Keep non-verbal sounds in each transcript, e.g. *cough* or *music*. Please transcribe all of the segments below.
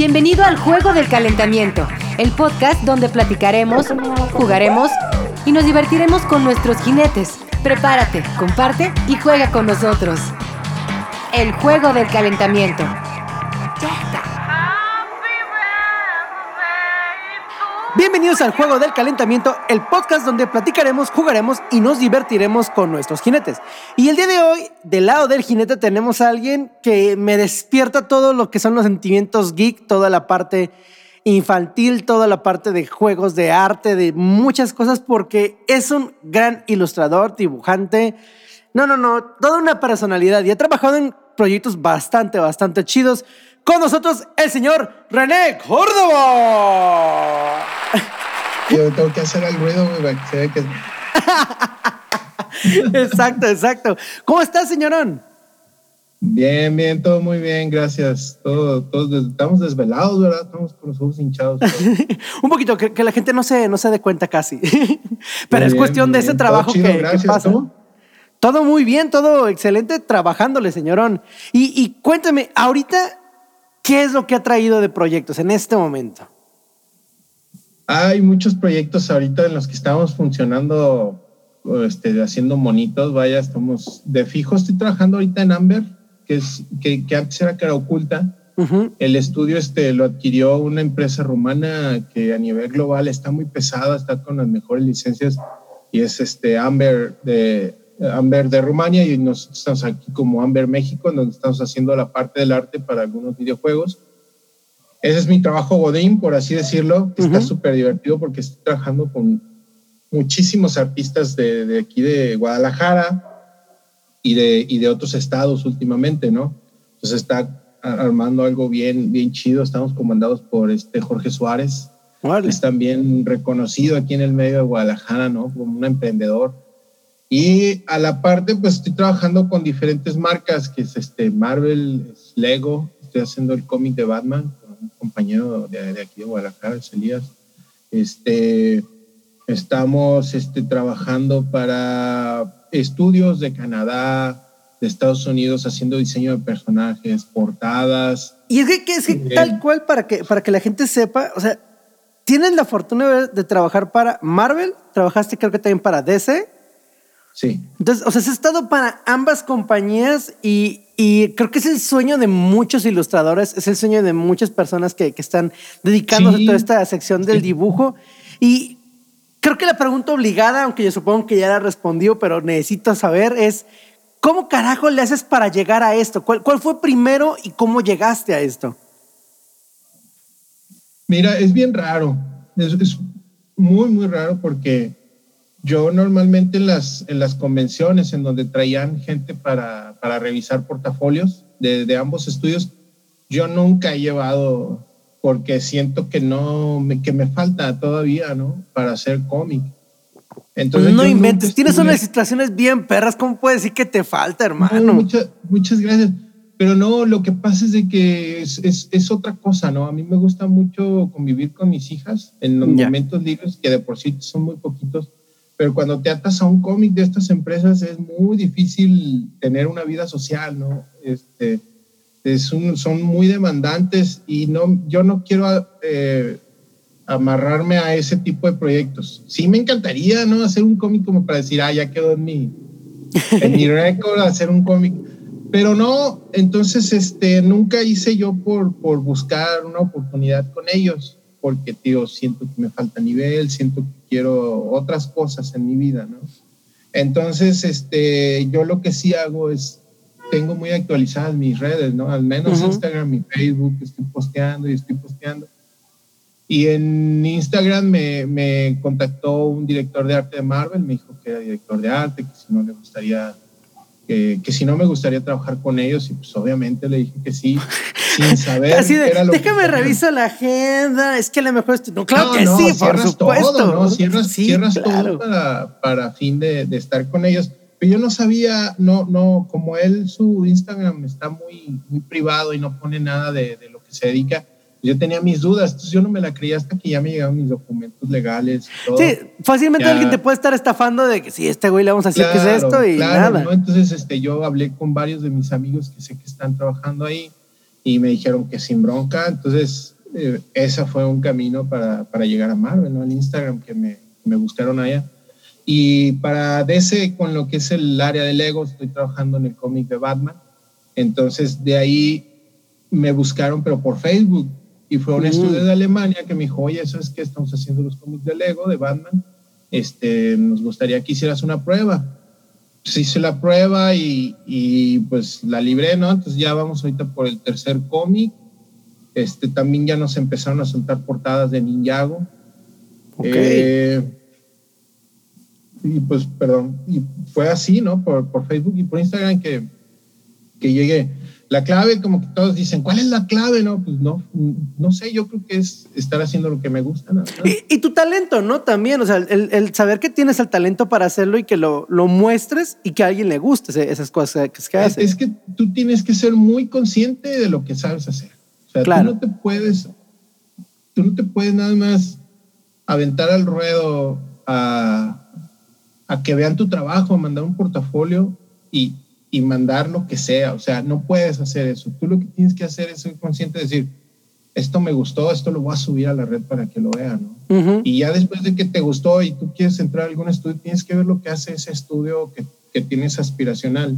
Bienvenido al Juego del Calentamiento, el podcast donde platicaremos, jugaremos y nos divertiremos con nuestros jinetes. Prepárate, comparte y juega con nosotros. El Juego del Calentamiento. Bienvenidos al Juego del Calentamiento, el podcast donde platicaremos, jugaremos y nos divertiremos con nuestros jinetes. Y el día de hoy, del lado del jinete, tenemos a alguien que me despierta todo lo que son los sentimientos geek, toda la parte infantil, toda la parte de juegos de arte, de muchas cosas, porque es un gran ilustrador, dibujante. No, no, no, toda una personalidad y ha trabajado en proyectos bastante, bastante chidos. Con nosotros el señor René Córdoba. Yo tengo que hacer el ruido, güey, que *laughs* exacto, exacto. ¿Cómo estás, señorón? Bien, bien, todo muy bien, gracias. Todo, todos estamos desvelados, ¿verdad? Estamos con los ojos hinchados. *laughs* Un poquito, que, la gente no se, no se dé cuenta casi. *laughs* Pero es cuestión de ese trabajo que, gracias, pasa. Todo muy bien, todo excelente trabajándole, señorón. Y, y cuéntame, ahorita, ¿qué es lo que ha traído de proyectos en este momento? Hay muchos proyectos ahorita en los que estamos funcionando, este, haciendo monitos, vaya, estamos de fijo. Estoy trabajando ahorita en Amber, que, es, que, que antes era cara oculta. El estudio este, lo adquirió una empresa rumana que a nivel global está muy pesada, está con las mejores licencias y es este Amber de, Amber de Rumania y nosotros estamos aquí como Amber México, en donde estamos haciendo la parte del arte para algunos videojuegos. Ese es mi trabajo Godín, por así decirlo, que está súper divertido porque estoy trabajando con muchísimos artistas de, de, aquí de Guadalajara y de, y de otros estados últimamente, ¿no? Entonces está armando algo bien, bien chido. Estamos comandados por este Jorge Suárez, que es también reconocido aquí en el medio de Guadalajara, ¿no? Como un emprendedor. Y a la parte, pues estoy trabajando con diferentes marcas, que es este Marvel, Lego, estoy haciendo el cómic de Batman, un compañero de, aquí de Guadalajara, Elías. Este, estamos este, trabajando para estudios de Canadá, de Estados Unidos, haciendo diseño de personajes, portadas. Y es que, es que tal cual, para que, para que la gente sepa, o sea, tienes la fortuna de, trabajar para Marvel, trabajaste creo que también para DC. Sí. Entonces, o sea, has estado para ambas compañías y, y creo que es el sueño de muchos ilustradores, es el sueño de muchas personas que, que están dedicándose a toda esta sección del dibujo. Y creo que la pregunta obligada, aunque yo supongo que ya la respondió, pero necesito saber es, ¿cómo carajo le haces para llegar a esto? ¿Cuál, cuál fue primero y cómo llegaste a esto? Mira, es bien raro, es, es muy, muy raro porque yo normalmente en las, en las convenciones en donde traían gente para, para revisar portafolios de, de, ambos estudios, yo nunca he llevado porque siento que no, me, que me falta todavía, ¿no? Para hacer cómic. Entonces, no inventes, tienes unas situaciones bien perras, ¿cómo puedes decir que te falta, hermano? muchas, muchas gracias. Pero no, lo que pasa es de que es, es, es, otra cosa, ¿no? A mí me gusta mucho convivir con mis hijas en los momentos libres, que de por sí son muy poquitos pero cuando te atas a un cómic de estas empresas es muy difícil tener una vida social, ¿no? Este, es un, son muy demandantes y no, yo no quiero eh, amarrarme a ese tipo de proyectos. Sí me encantaría, ¿no? Hacer un cómic como para decir, ah, ya quedó en mi, en mi *laughs* récord hacer un cómic. Pero no, entonces este, nunca hice yo por, por buscar una oportunidad con ellos porque, tío, siento que me falta nivel, siento que quiero otras cosas en mi vida, ¿no? Entonces, este, yo lo que sí hago es, tengo muy actualizadas mis redes, ¿no? Al menos Instagram y Facebook, estoy posteando y estoy posteando. Y en Instagram me, me, contactó un director de arte de Marvel, me dijo que era director de arte, que si no le gustaría que, si no me gustaría trabajar con ellos y pues obviamente le dije que sí, *laughs* sin *laughs* saber. Así de, déjame revisar la agenda, es que a lo mejor estoy... No, claro que sí, por supuesto. Todo, ¿no? Cierras, cierras todo para, para fin de, de, estar con ellos. Pero yo no sabía, no, no, como él, su Instagram está muy, muy privado y no pone nada de, de lo que se dedica yo tenía mis dudas, entonces yo no me la creía hasta que ya me llegaron mis documentos legales y todo. Sí, fácilmente alguien te puede estar estafando de que sí, este güey le vamos a decir que es esto y nada. Entonces este, yo hablé con varios de mis amigos que sé que están trabajando ahí y me dijeron que sin bronca. Entonces, eh, ese fue un camino para, para llegar a Marvel, ¿no? El Instagram que me, me buscaron allá. Y para DC, con lo que es el área de Lego, estoy trabajando en el cómic de Batman. Entonces, de ahí me buscaron, pero por Facebook. Y fue un mm. estudio de Alemania que me dijo, oye, eso es que estamos haciendo los cómics de Lego, de Batman. Este, nos gustaría que hicieras una prueba. Pues hice la prueba y, y, pues la libré, ¿no? Entonces ya vamos ahorita por el tercer cómic. Este, también ya nos empezaron a soltar portadas de Ninjago. Eh, y pues, perdón, y fue así, ¿no? Por, por Facebook y por Instagram que, que llegué. La clave, como que todos dicen, ¿cuál es la clave? No, pues no, no sé, yo creo que es estar haciendo lo que me gusta. Y, tu talento, ¿no? También, o sea, el, saber que tienes el talento para hacerlo y que lo, lo muestres y que a alguien le guste esas cosas que, que haces. Es, que tú tienes que ser muy consciente de lo que sabes hacer. O sea, tú no te puedes, tú no te puedes nada más aventar al ruedo a, a que vean tu trabajo, a mandar un portafolio y y mandar lo que sea. O sea, no puedes hacer eso. Tú lo que tienes que hacer es ser consciente de decir, esto me gustó, esto lo voy a subir a la red para que lo vean. ¿no? Y ya después de que te gustó y tú quieres entrar a algún estudio, tienes que ver lo que hace ese estudio que, que tienes aspiracional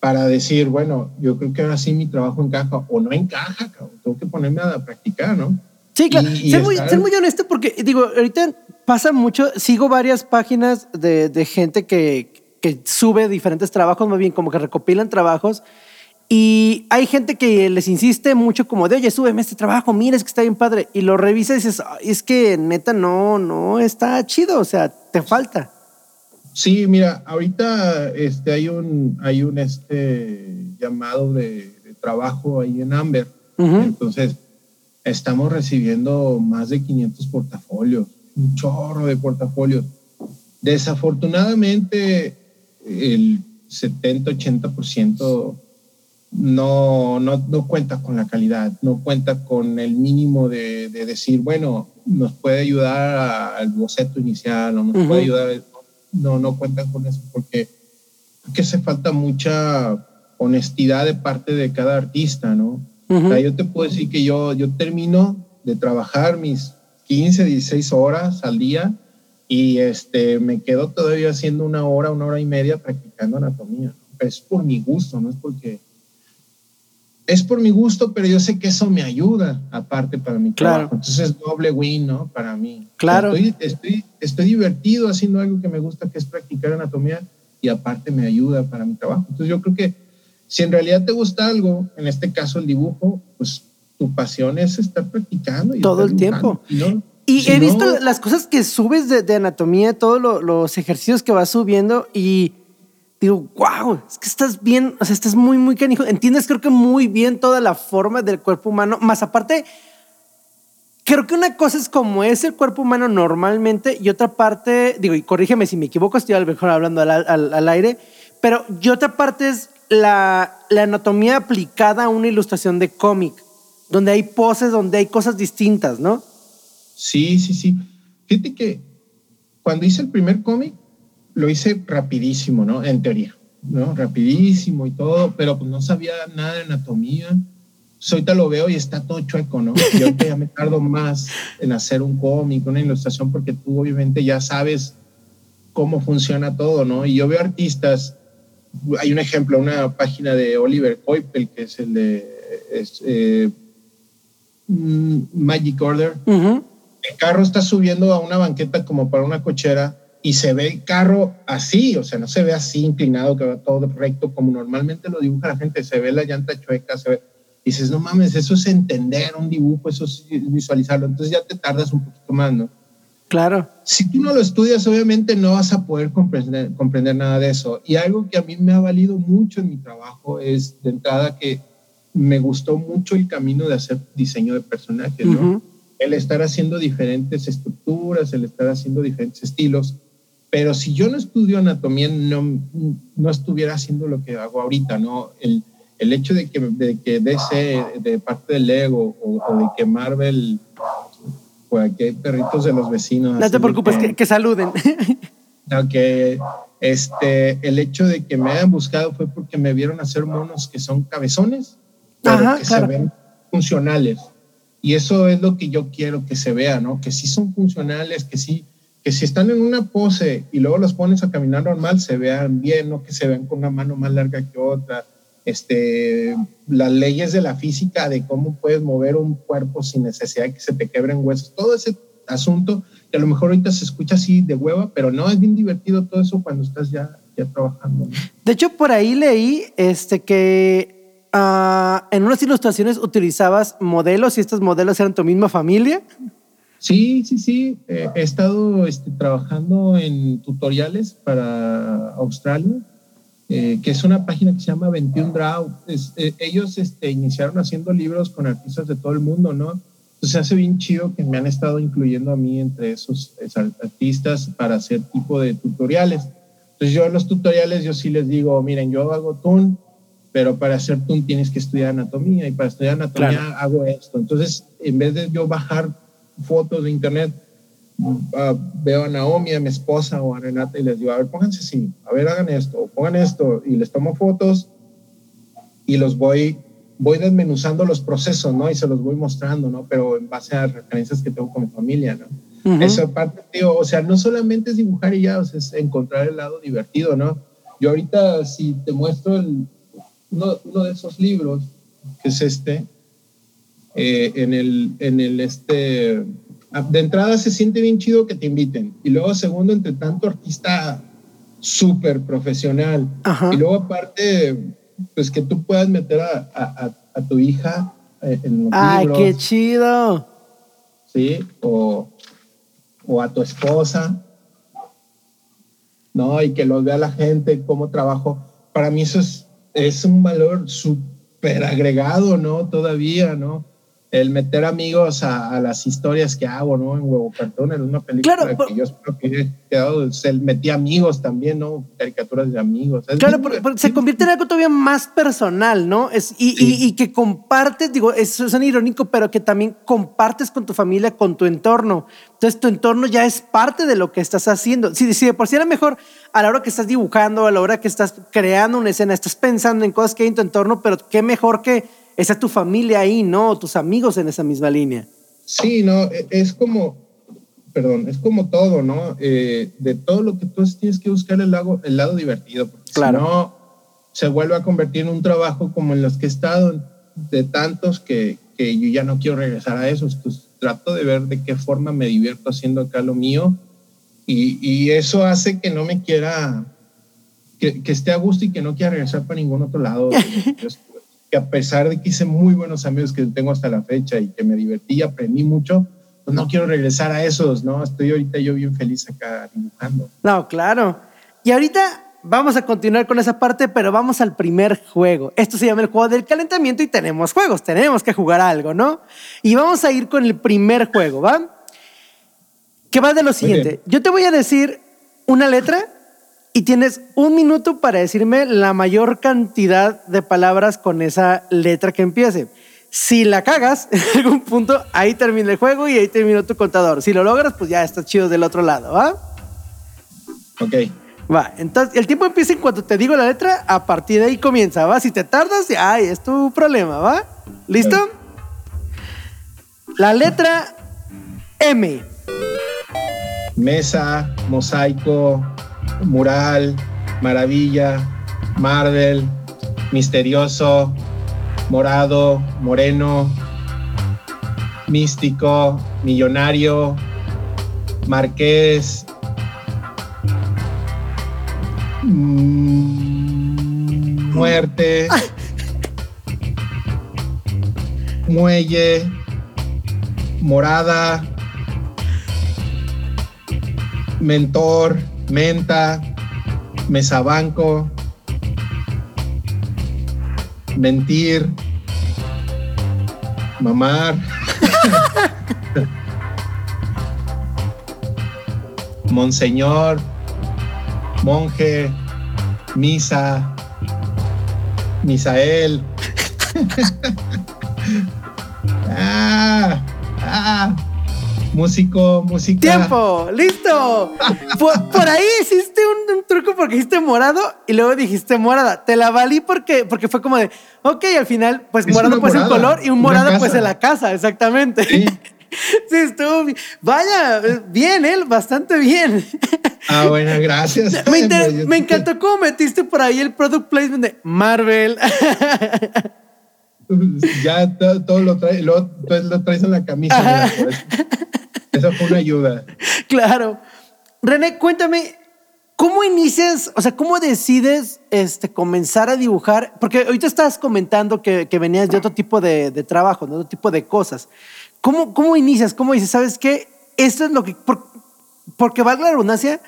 para decir, bueno, yo creo que ahora sí mi trabajo encaja o no encaja, cabrón. tengo que ponerme a practicar, ¿no? Sí, claro. ser, muy, ser, muy, honesto porque, digo, ahorita pasa mucho, sigo varias páginas de, de gente que, que sube diferentes trabajos, más bien como que recopilan trabajos. Y hay gente que les insiste mucho como de, oye, súbeme este trabajo, mira, es que está bien padre. Y lo revisa y dices, es que neta no, no está chido, o sea, te falta. Sí, mira, ahorita este, hay un, hay un este, llamado de, trabajo ahí en Amber. Entonces, estamos recibiendo más de 500 portafolios, un chorro de portafolios. Desafortunadamente, el 70-80% no, no, no cuenta con la calidad, no cuenta con el mínimo de, de decir, bueno, nos puede ayudar al boceto inicial o nos puede ayudar. No, no cuentan con eso porque, porque hace falta mucha honestidad de parte de cada artista, ¿no? o sea, yo te puedo decir que yo, yo termino de trabajar mis 15, 16 horas al día y este, me quedo todavía haciendo una hora, una hora y media practicando anatomía. Es por mi gusto, no es porque... Es por mi gusto, pero yo sé que eso me ayuda aparte para mi claro. trabajo. Entonces es doble win, ¿no? Para mí. Claro. Estoy, estoy, estoy divertido haciendo algo que me gusta, que es practicar anatomía y aparte me ayuda para mi trabajo. Entonces yo creo que si en realidad te gusta algo, en este caso el dibujo, pues tu pasión es estar practicando. Y Todo el tiempo. ¿no? Y he visto las cosas que subes de, anatomía, todos los ejercicios que vas subiendo y digo, wow, es que estás bien, o sea, estás muy, muy canijo. Entiendes, creo que muy bien toda la forma del cuerpo humano, más aparte, creo que una cosa es como es el cuerpo humano normalmente y otra parte, digo, y corrígeme si me equivoco, estoy a lo mejor hablando al, al, aire, pero y otra parte es la, la anatomía aplicada a una ilustración de cómic, donde hay poses, donde hay cosas distintas, ¿no? Sí, sí, sí. Fíjate que cuando hice el primer cómic, lo hice rapidísimo, ¿no? En teoría, ¿no? Rapidísimo y todo, pero pues no sabía nada de anatomía. Pues, ahorita lo veo y está todo chueco, ¿no? Yo ya me tardo más en hacer un cómic, una ilustración, porque tú obviamente ya sabes cómo funciona todo, ¿no? Y yo veo artistas, hay un ejemplo, una página de Oliver Coipel, que es el de eh, mm, Magic Order, el carro está subiendo a una banqueta como para una cochera y se ve el carro así, o sea, no se ve así inclinado, que va todo recto como normalmente lo dibuja la gente, se ve la llanta chueca, se ve, y dices, no mames, eso es entender un dibujo, eso es visualizarlo, entonces ya te tardas un poquito más, ¿no? Claro. Si tú no lo estudias, obviamente no vas a poder comprender, comprender nada de eso. Y algo que a mí me ha valido mucho en mi trabajo es, de entrada, que me gustó mucho el camino de hacer diseño de personajes, ¿no? El estar haciendo diferentes estructuras, el estar haciendo diferentes estilos. Pero si yo no estudio anatomía, no, no estuviera haciendo lo que hago ahorita, ¿no? El, el hecho de que, de que DC, de parte del Lego, o, de que Marvel, pues aquí hay perritos de los vecinos. No te preocupes, que, que, saluden. *laughs* Que este, el hecho de que me hayan buscado fue porque me vieron hacer monos que son cabezones pero que se ven funcionales. Y eso es lo que yo quiero que se vea, ¿no? Que sí son funcionales, que sí, que si están en una pose y luego los pones a caminar normal, se vean bien, no que se vean con una mano más larga que otra. Este, las leyes de la física de cómo puedes mover un cuerpo sin necesidad de que se te quebren huesos, todo ese asunto que a lo mejor ahorita se escucha así de hueva, pero no, es bien divertido todo eso cuando estás ya, ya trabajando. De hecho, por ahí leí este, que Ah, en unas ilustraciones utilizabas modelos y estos modelos eran tu misma familia. Sí, sí, sí. Eh, he estado este, trabajando en tutoriales para Australia, eh, que es una página que se llama 21 Draw. Eh, ellos este, iniciaron haciendo libros con artistas de todo el mundo, ¿no? Entonces hace bien chido que me han estado incluyendo a mí entre esos, esos artistas para hacer tipo de tutoriales. Entonces yo en los tutoriales yo sí les digo, miren, yo hago tune pero para hacer TUN tienes que estudiar anatomía y para estudiar anatomía hago esto. Entonces, en vez de yo bajar fotos de internet, ah, veo a Naomi, a mi esposa o a Renata y les digo, a ver, pónganse así, a ver, hagan esto, pongan esto y les tomo fotos y los voy, voy desmenuzando los procesos, ¿no? Y se los voy mostrando, ¿no? Pero en base a referencias que tengo con mi familia, ¿no? Esa parte, tío, o sea, no solamente es dibujar y ya, o sea, es encontrar el lado divertido, ¿no? Yo ahorita, si te muestro el, uno, de esos libros, que es este, eh, en, el, en el este, de entrada se siente bien chido que te inviten. Y luego, segundo, entre tanto artista súper profesional. Y luego, aparte, pues que tú puedas meter a, a, tu hija eh, en los ¡Ay, qué chido! Sí, o, o a tu esposa, ¿no? Y que los vea la gente, cómo trabajo. Para mí eso es es un valor súper agregado, ¿no? Todavía, ¿no? El meter amigos a, las historias que hago, ¿no? En Huevo Cartón, en una película claro, que yo espero que haya quedado, se metí amigos también, ¿no? Caricaturas de amigos. claro, porque, se convierte en algo todavía más personal, ¿no? Es, y, y, que compartes, digo, eso es un irónico, pero que también compartes con tu familia, con tu entorno. Entonces tu entorno ya es parte de lo que estás haciendo. Si, si de por sí era mejor a la hora que estás dibujando, a la hora que estás creando una escena, estás pensando en cosas que hay en tu entorno, pero qué mejor que esa tu familia ahí, ¿no? Tus amigos en esa misma línea. Sí, no, e, es como, perdón, es como todo, ¿no? Eh, de todo lo que tú tienes que buscar el lado, el lado divertido, porque claro. si no, se vuelve a convertir en un trabajo como en los que he estado, de tantos que, que yo ya no quiero regresar a esos, pues trato de ver de qué forma me divierto haciendo acá lo mío y, y eso hace que no me quiera, que, que, esté a gusto y que no quiera regresar para ningún otro lado. *laughs* que a pesar de que hice muy buenos amigos que tengo hasta la fecha y que me divertí y aprendí mucho, pues no quiero regresar a esos, ¿no? Estoy ahorita yo bien feliz acá dibujando. No, claro. Y ahorita vamos a continuar con esa parte, pero vamos al primer juego. Esto se llama el juego del calentamiento y tenemos juegos, tenemos que jugar algo, ¿no? Y vamos a ir con el primer juego, ¿va? Que va de lo siguiente. Yo te voy a decir una letra y tienes un minuto para decirme la mayor cantidad de palabras con esa letra que empiece. Si la cagas *laughs* en algún punto, ahí termina el juego y ahí terminó tu contador. Si lo logras, pues ya estás chido del otro lado, ¿va? Ok. Va, entonces el tiempo empieza en cuanto te digo la letra, a partir de ahí comienza, ¿va? Si te tardas, ay, es tu problema, ¿va? ¿Listo? La letra M. Mesa, mosaico, Mural, Maravilla, Marvel, Misterioso, Morado, Moreno, Místico, Millonario, Marqués, mm, Muerte, *laughs* Muelle, Morada, Mentor, menta, mesabanco, mentir, mamar, *laughs* monseñor, monje, misa, misael. *laughs* ah, ah. Músico, música. ¡Tiempo! ¡Listo! por, ahí hiciste un, truco porque dijiste morado y luego dijiste morada. Te la valí porque, porque fue como de, ok, al final, pues morado pues un color y un morado pues en la casa, exactamente. Sí. *laughs* Sí, estuvo bien. Vaya, bien, él, bastante bien. Ah, bueno, gracias. Me, me encantó cómo metiste por ahí el product placement de Marvel. *laughs* *laughs* ya todo, lo, traes, lo, lo, traes en la camisa. Esa fue una ayuda. Claro. René, cuéntame, ¿cómo inicias, o sea, cómo decides este, comenzar a dibujar? Porque ahorita estás comentando que, venías de otro tipo de, trabajo, de otro tipo de cosas. ¿Cómo, ¿Cómo inicias? ¿Cómo dices, sabes qué? Esto es lo que, porque valga la redundancia,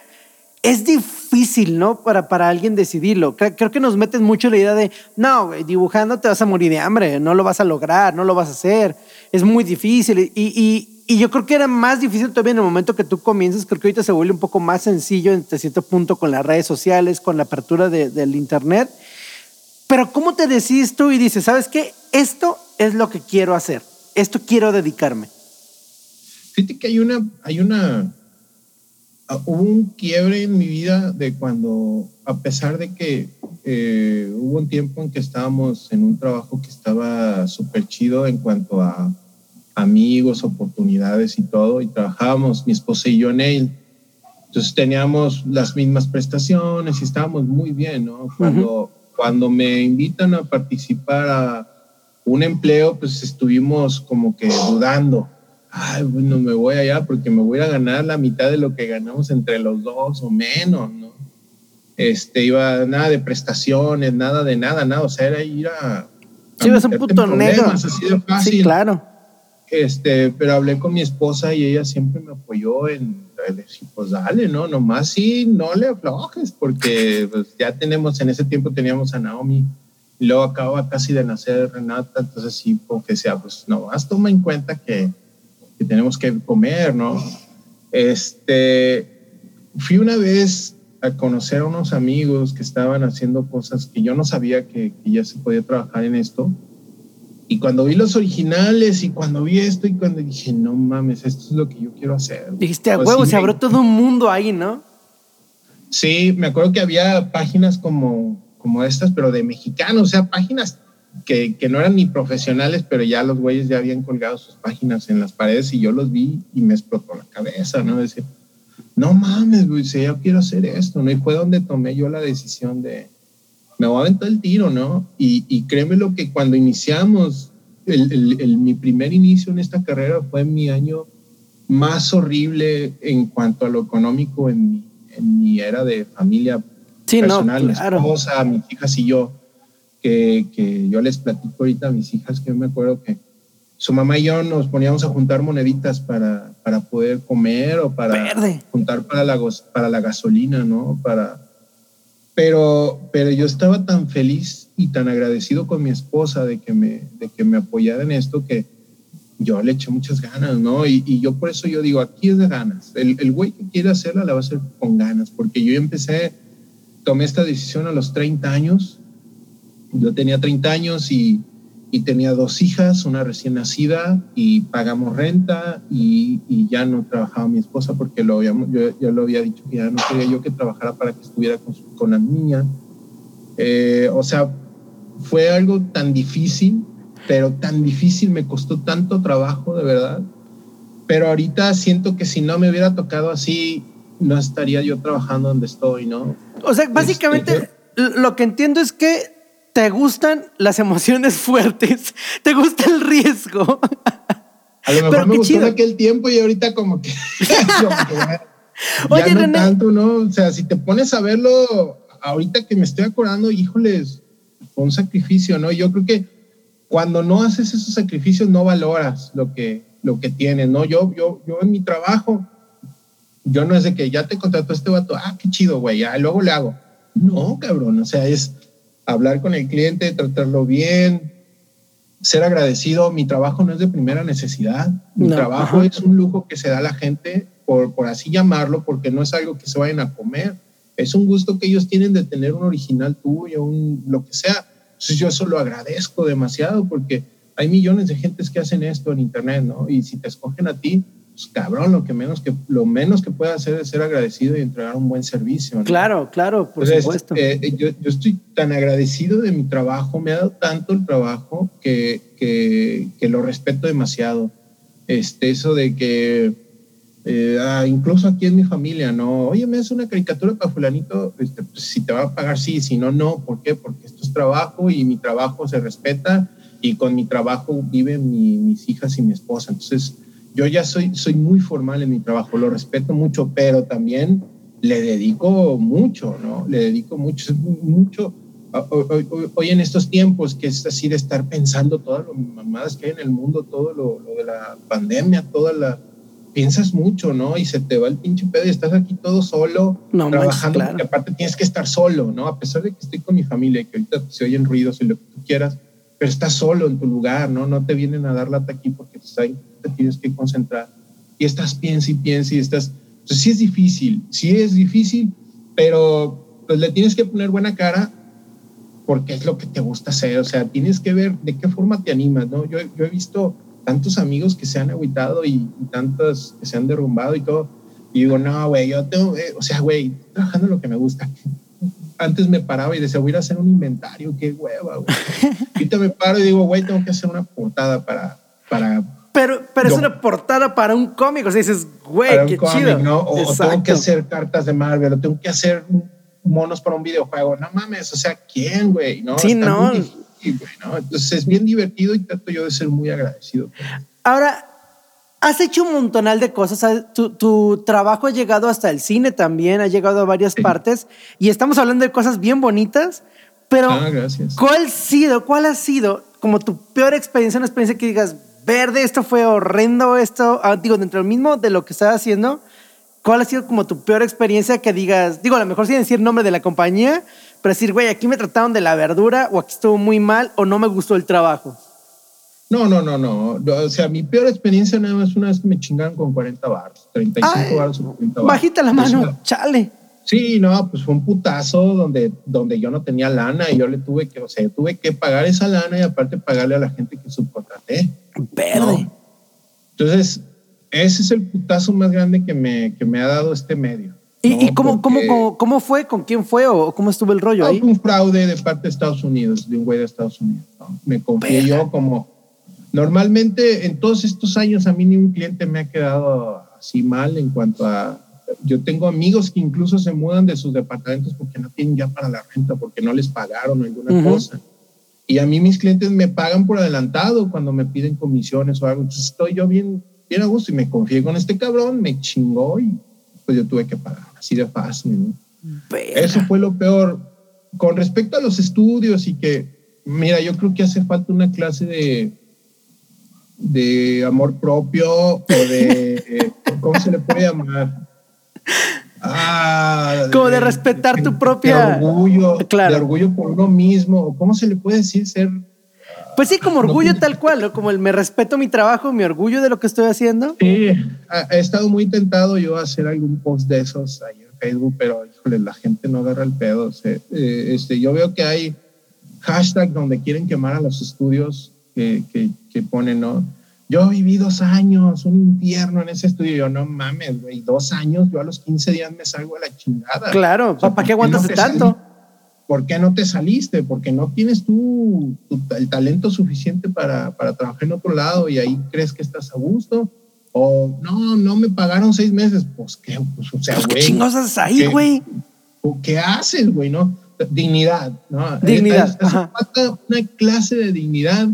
es difícil, ¿no? Para, para alguien decidirlo. Creo, que nos metes mucho la idea de, no, dibujando te vas a morir de hambre, no lo vas a lograr, no lo vas a hacer, es muy difícil. Y, y, y yo creo que era más difícil todavía en el momento que tú comienzas, creo que ahorita se vuelve un poco más sencillo en cierto punto con las redes sociales, con la apertura del Internet. Pero ¿cómo te decís tú y dices, sabes qué? Esto es lo que quiero hacer, esto quiero dedicarme. Fíjate que hay una, hay una hubo un quiebre en mi vida de cuando, a pesar de que eh, hubo un tiempo en que estábamos en un trabajo que estaba súper chido en cuanto a amigos, oportunidades y todo, y trabajábamos mi esposa y yo en él. Entonces teníamos las mismas prestaciones y estábamos muy bien, ¿no? Cuando, cuando me invitan a participar a un empleo, pues estuvimos como que dudando ay, bueno, me voy allá porque me voy a ganar la mitad de lo que ganamos entre los dos o menos, ¿no? Este, iba nada de prestaciones, nada de nada, nada, o sea, era ir a... sí, es un puto negro. Así de fácil. Sí, claro. Este, pero hablé con mi esposa y ella siempre me apoyó en decir, pues dale, ¿no? Nomás sí, no le aflojes, porque pues, ya tenemos, en ese tiempo teníamos a Naomi, y luego acaba casi de nacer Renata, entonces sí, porque sea, pues no, más toma en cuenta que tenemos que comer, ¿no? Este, fui una vez a conocer a unos amigos que estaban haciendo cosas que yo no sabía que, ya se podía trabajar en esto. Y cuando vi los originales y cuando vi esto y cuando dije, no mames, esto es lo que yo quiero hacer. Dijiste, a pues huevo, se abrió todo un mundo ahí, ¿no? Sí, me acuerdo que había páginas como, como estas, pero de mexicanos, o sea, páginas que, que, no eran ni profesionales, pero ya los güeyes ya habían colgado sus páginas en las paredes y yo los vi y me explotó la cabeza, ¿no? Decir, no mames, güey, si yo quiero hacer esto, ¿no? Y fue donde tomé yo la decisión de, me voy a aventar el tiro, ¿no? Y, y créeme lo que cuando iniciamos, el, el, mi primer inicio en esta carrera fue mi año más horrible en cuanto a lo económico en mi, en mi era de familia personal, mi esposa, mis hijas y yo que, yo les platico ahorita a mis hijas, que yo me acuerdo que su mamá y yo nos poníamos a juntar moneditas para, para poder comer o para juntar para la, para la gasolina, ¿no? Para, pero, pero yo estaba tan feliz y tan agradecido con mi esposa de que me, de que me apoyara en esto que yo le eché muchas ganas, ¿no? Y, y yo por eso yo digo, aquí es de ganas. El, el güey que quiere hacerla la va a hacer con ganas, porque yo empecé, tomé esta decisión a los 30 años yo tenía 30 años y, y, tenía dos hijas, una recién nacida, y pagamos renta y, y ya no trabajaba mi esposa porque lo habíamos, yo ya lo había dicho que ya no quería yo que trabajara para que estuviera con, con la niña. Eh, o sea, fue algo tan difícil, pero tan difícil, me costó tanto trabajo, de verdad. Pero ahorita siento que si no me hubiera tocado así, no estaría yo trabajando donde estoy, ¿no? O sea, básicamente este, lo que entiendo es que te gustan las emociones fuertes, te gusta el riesgo. A lo mejor me gustó en aquel tiempo y ahorita como que, *laughs* *laughs* Oye, no tanto, ¿no? O sea, si te pones a verlo ahorita que me estoy acordando, híjoles, fue un sacrificio, ¿no? Yo creo que cuando no haces esos sacrificios no valoras lo que, lo que tienes, ¿no? Yo, yo, yo en mi trabajo, yo no es de que ya te contrató este vato, ah, qué chido, güey, ya luego le hago. No, cabrón, o sea, es hablar con el cliente, tratarlo bien, ser agradecido. Mi trabajo no es de primera necesidad. Mi trabajo es un lujo que se da a la gente, por, por así llamarlo, porque no es algo que se vayan a comer. Es un gusto que ellos tienen de tener un original tuyo, un, lo que sea. Entonces yo eso lo agradezco demasiado porque hay millones de gentes que hacen esto en Internet, ¿no? Y si te escogen a ti, pues, cabrón, lo que menos que lo menos que puede hacer es ser agradecido y entregar un buen servicio. Claro, claro, por supuesto. Eh, yo, yo, estoy tan agradecido de mi trabajo, me ha dado tanto el trabajo que, que, que lo respeto demasiado. Este, eso de que eh, ah, incluso aquí en mi familia, ¿no? Oye, me hace una caricatura para fulanito, este, pues, si te va a pagar, sí, si no, no. ¿Por qué? Porque esto es trabajo y mi trabajo se respeta y con mi trabajo viven mis hijas y mi esposa. Entonces, yo ya soy, soy muy formal en mi trabajo, lo respeto mucho, pero también le dedico mucho, ¿no? Le dedico mucho, mucho. Hoy, en estos tiempos, que es así de estar pensando todas las mamadas que hay en el mundo, todo lo, lo de la pandemia, toda la piensas mucho, ¿no? Y se te va el pinche pedo y estás aquí todo solo, trabajando, porque aparte tienes que estar solo, ¿no? A pesar de que estoy con mi familia, que ahorita se oyen ruidos y lo que tú quieras, pero estás solo en tu lugar, ¿no? No te vienen a dar lata aquí porque ahí te tienes que concentrar. Y estás piensa y piensa y estás... Entonces sí es difícil, sí es difícil, pero pues le tienes que poner buena cara porque es lo que te gusta hacer, o sea, tienes que ver de qué forma te animas, ¿no? Yo, yo he visto tantos amigos que se han agüitado y, tantos que se han derrumbado y todo. Y digo, no, güey, yo tengo, eh, o sea, güey, trabajando lo que me gusta. Antes me paraba y decía, voy a ir a hacer un inventario, qué hueva, güey. *laughs* Ahorita me paro y digo, güey, tengo que hacer una portada para... para pero, pero es una portada para un cómic, o sea, dices, güey, qué chido. ¿no? O, tengo que hacer cartas de Marvel, o tengo que hacer monos para un videojuego. No mames, o sea, ¿quién, güey? ¿No? Sí, no. Entonces es bien divertido y trato yo de ser muy agradecido. Ahora, has hecho un montonal de cosas. Tu, trabajo ha llegado hasta el cine también, ha llegado a varias partes y estamos hablando de cosas bien bonitas. Pero, ah, ¿cuál, ha sido, ¿cuál ha sido como tu peor experiencia, una experiencia que digas, verde, esto fue horrendo, esto, ah, digo, dentro del mismo de lo que estás haciendo, ¿cuál ha sido como tu peor experiencia que digas, digo, a lo mejor sin decir nombre de la compañía, pero decir, güey, aquí me trataron de la verdura o aquí estuvo muy mal o no me gustó el trabajo. No, no, no, no. O sea, mi peor experiencia nada más una vez que me chingaron con 40 baros, 35 baros o 40 baros. Bajita la mano, chale. Sí, no, pues fue un putazo donde, donde yo no tenía lana y yo le tuve que, o sea, tuve que pagar esa lana y aparte pagarle a la gente que subcontraté. Verde. Entonces, ese es el putazo más grande que me, que me ha dado este medio. ¿Y, cómo, cómo, cómo, fue? ¿Con quién fue? ¿O cómo estuvo el rollo ahí? Un fraude de parte de Estados Unidos, de un güey de Estados Unidos. Me confié yo como... Normalmente en todos estos años a mí ni un cliente me ha quedado así mal en cuanto a... Yo tengo amigos que incluso se mudan de sus departamentos porque no tienen ya para la renta, porque no les pagaron alguna cosa. Y a mí mis clientes me pagan por adelantado cuando me piden comisiones o algo. Entonces estoy yo bien, bien a gusto y me confié con este cabrón, me chingó y pues yo tuve que pagar, así de fácil. Eso fue lo peor. Con respecto a los estudios y que, mira, yo creo que hace falta una clase de, de amor propio o de, ¿cómo se le puede llamar? Ah, Como de, respetar tu propia... orgullo, claro. de orgullo por uno mismo, ¿cómo se le puede decir ser pues sí, como orgullo tal cual, ¿no? Como el me respeto mi trabajo, mi orgullo de lo que estoy haciendo. Sí, he estado muy tentado yo a hacer algún post de esos ahí en Facebook, pero híjole, la gente no agarra el pedo. Eh, este, yo veo que hay hashtag donde quieren quemar a los estudios que, que, ponen, ¿no? Yo viví dos años, un infierno en ese estudio. Yo, no mames, güey, dos años, yo a los 15 días me salgo a la chingada. Claro, ¿para qué aguantas tanto? ¿por qué no te saliste? Porque no tienes tú, el talento suficiente para, para, trabajar en otro lado y ahí crees que estás a gusto. O no, no me pagaron seis meses. Pues qué, pues, o sea, pues, güey. ¿Qué haces ahí, güey? ¿Qué haces, güey? ¿No? Dignidad, ¿no? Dignidad. falta una clase de dignidad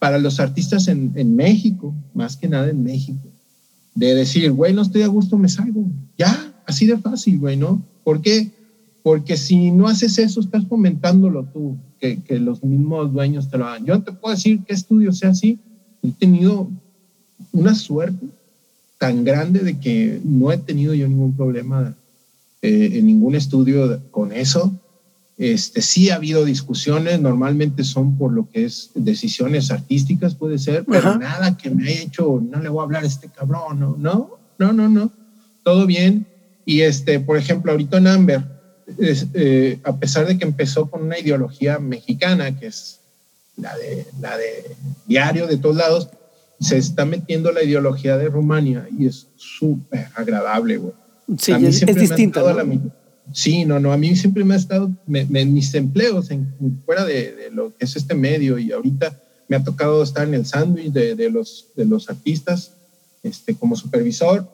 para los artistas en, en México, más que nada en México. De decir, güey, no estoy a gusto, me salgo. Ya, así de fácil, güey, ¿no? ¿Por qué? Porque si no haces eso, estás fomentándolo tú, que, que, los mismos dueños te lo hagan. Yo te puedo decir qué estudio sea así. He tenido una suerte tan grande de que no he tenido yo ningún problema eh, en ningún estudio con eso. Este, sí ha habido discusiones, normalmente son por lo que es decisiones artísticas, puede ser, pero nada que me haya hecho, no le voy a hablar a este cabrón, no, no, no, no, no, todo bien. Y este, por ejemplo, ahorita en Amber, eh, a pesar de que empezó con una ideología mexicana, que es la de, la de diario de todos lados, se está metiendo la ideología de Rumania y es súper agradable, güey. Sí, es, distinto. Sí, no, no, a mí siempre me ha estado, en mis empleos en, fuera de, lo que es este medio y ahorita me ha tocado estar en el sándwich de, los, de los artistas este, como supervisor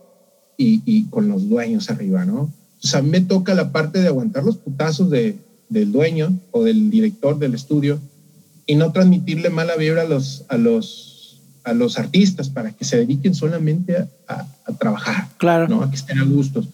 y, y, con los dueños arriba, ¿no? O sea, a mí me toca la parte de aguantar los putazos de, del dueño o del director del estudio y no transmitirle mala vibra a los, a los, a los artistas para que se dediquen solamente a, a trabajar, claro. ¿no? A que estén a gustos.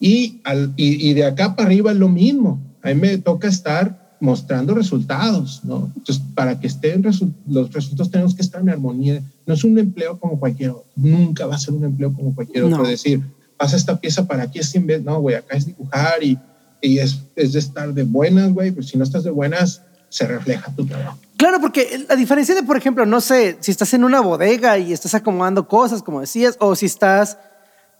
Y, al, y, de acá para arriba es lo mismo. A mí me toca estar mostrando resultados, ¿no? Entonces, para que estén los resultados tenemos que estar en armonía. No es un empleo como cualquier otro. Nunca va a ser un empleo como cualquier otro. Decir, pasa esta pieza para aquí, es vez. No, güey, acá es dibujar y, y es, es, de estar de buenas, güey. Pues si no estás de buenas, se refleja tu trabajo. Claro, porque a diferencia de, por ejemplo, no sé, si estás en una bodega y estás acomodando cosas, como decías, o si estás,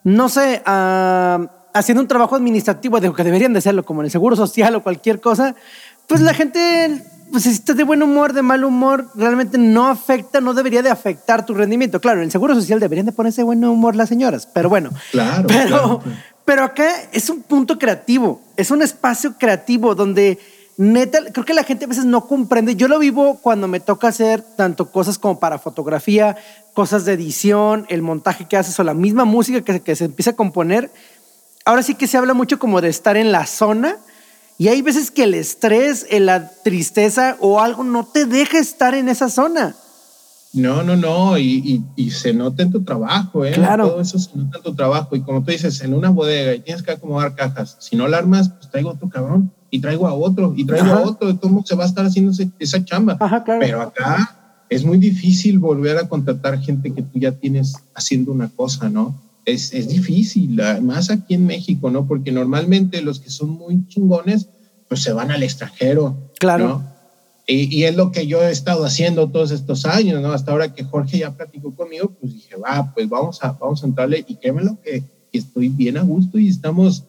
no sé, uh, haciendo un trabajo administrativo de que deberían de hacerlo, como en el seguro social o cualquier cosa, pues la gente, pues si estás de buen humor, de mal humor, realmente no afecta, no debería de afectar tu rendimiento. Claro, en el seguro social deberían de ponerse de buen humor las señoras, pero bueno. Claro. Pero, pero acá es un punto creativo, es un espacio creativo donde neta, creo que la gente a veces no comprende. Yo lo vivo cuando me toca hacer tanto cosas como para fotografía, cosas de edición, el montaje que haces o la misma música que, que se empieza a componer ahora sí que se habla mucho como de estar en la zona y hay veces que el estrés, la tristeza o algo no te deja estar en esa zona. No, no, no, y, se nota en tu trabajo, ¿eh? Claro. Todo eso se nota en tu trabajo. Y como tú dices, en una bodega y tienes que acomodar cajas, si no la armas, pues traigo otro cabrón y traigo a otro y traigo a otro, ¿cómo se va a estar haciendo esa chamba? Ajá, claro. Pero acá es muy difícil volver a contratar gente que tú ya tienes haciendo una cosa, ¿no? Es, es difícil, más aquí en México, ¿no? Porque normalmente los que son muy chingones, pues se van al extranjero. Claro. Y, y, es lo que yo he estado haciendo todos estos años, ¿no? Hasta ahora que Jorge ya platicó conmigo, pues dije, va, pues vamos a, vamos a entrarle y créemelo que, que estoy bien a gusto y estamos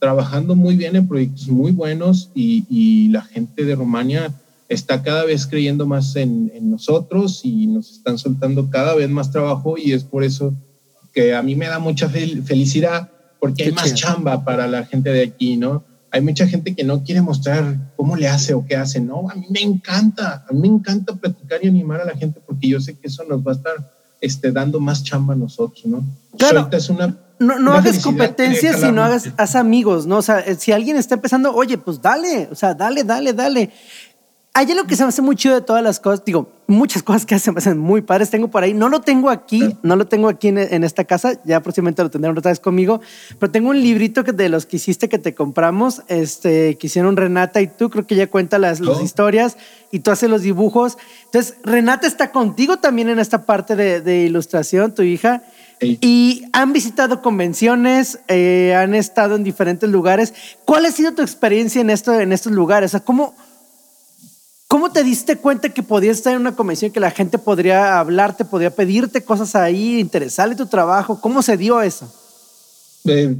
trabajando muy bien en proyectos muy buenos y, y la gente de Rumania está cada vez creyendo más en, en, nosotros y nos están soltando cada vez más trabajo y es por eso que a mí me da mucha felicidad porque hay más chamba para la gente de aquí, ¿no? Hay mucha gente que no quiere mostrar cómo le hace o qué hace, ¿no? A mí me encanta, a mí me encanta platicar y animar a la gente porque yo sé que eso nos va a estar este, dando más chamba a nosotros, ¿no? Claro. es una, no, no hagas competencias, sino hagas haz amigos, ¿no? O sea, si alguien está empezando, oye, pues dale, o sea, dale, dale, dale. Hay algo que se me hace muy chido de todas las cosas, digo, muchas cosas que se me hacen muy padres. Tengo por ahí, no lo tengo aquí, no lo tengo aquí en, esta casa, ya próximamente lo tendrán otra vez conmigo, pero tengo un librito que de los que hiciste que te compramos, este, que hicieron Renata y tú, creo que ella cuenta las, las oh. historias y tú haces los dibujos. Entonces, Renata está contigo también en esta parte de, ilustración, tu hija. Y han visitado convenciones, eh, han estado en diferentes lugares. ¿Cuál ha sido tu experiencia en, esto, en estos lugares? O sea, ¿cómo, ¿Cómo te diste cuenta que podías estar en una convención que la gente podría hablarte, podría pedirte cosas ahí, interesarle tu trabajo? ¿Cómo se dio eso? Eh,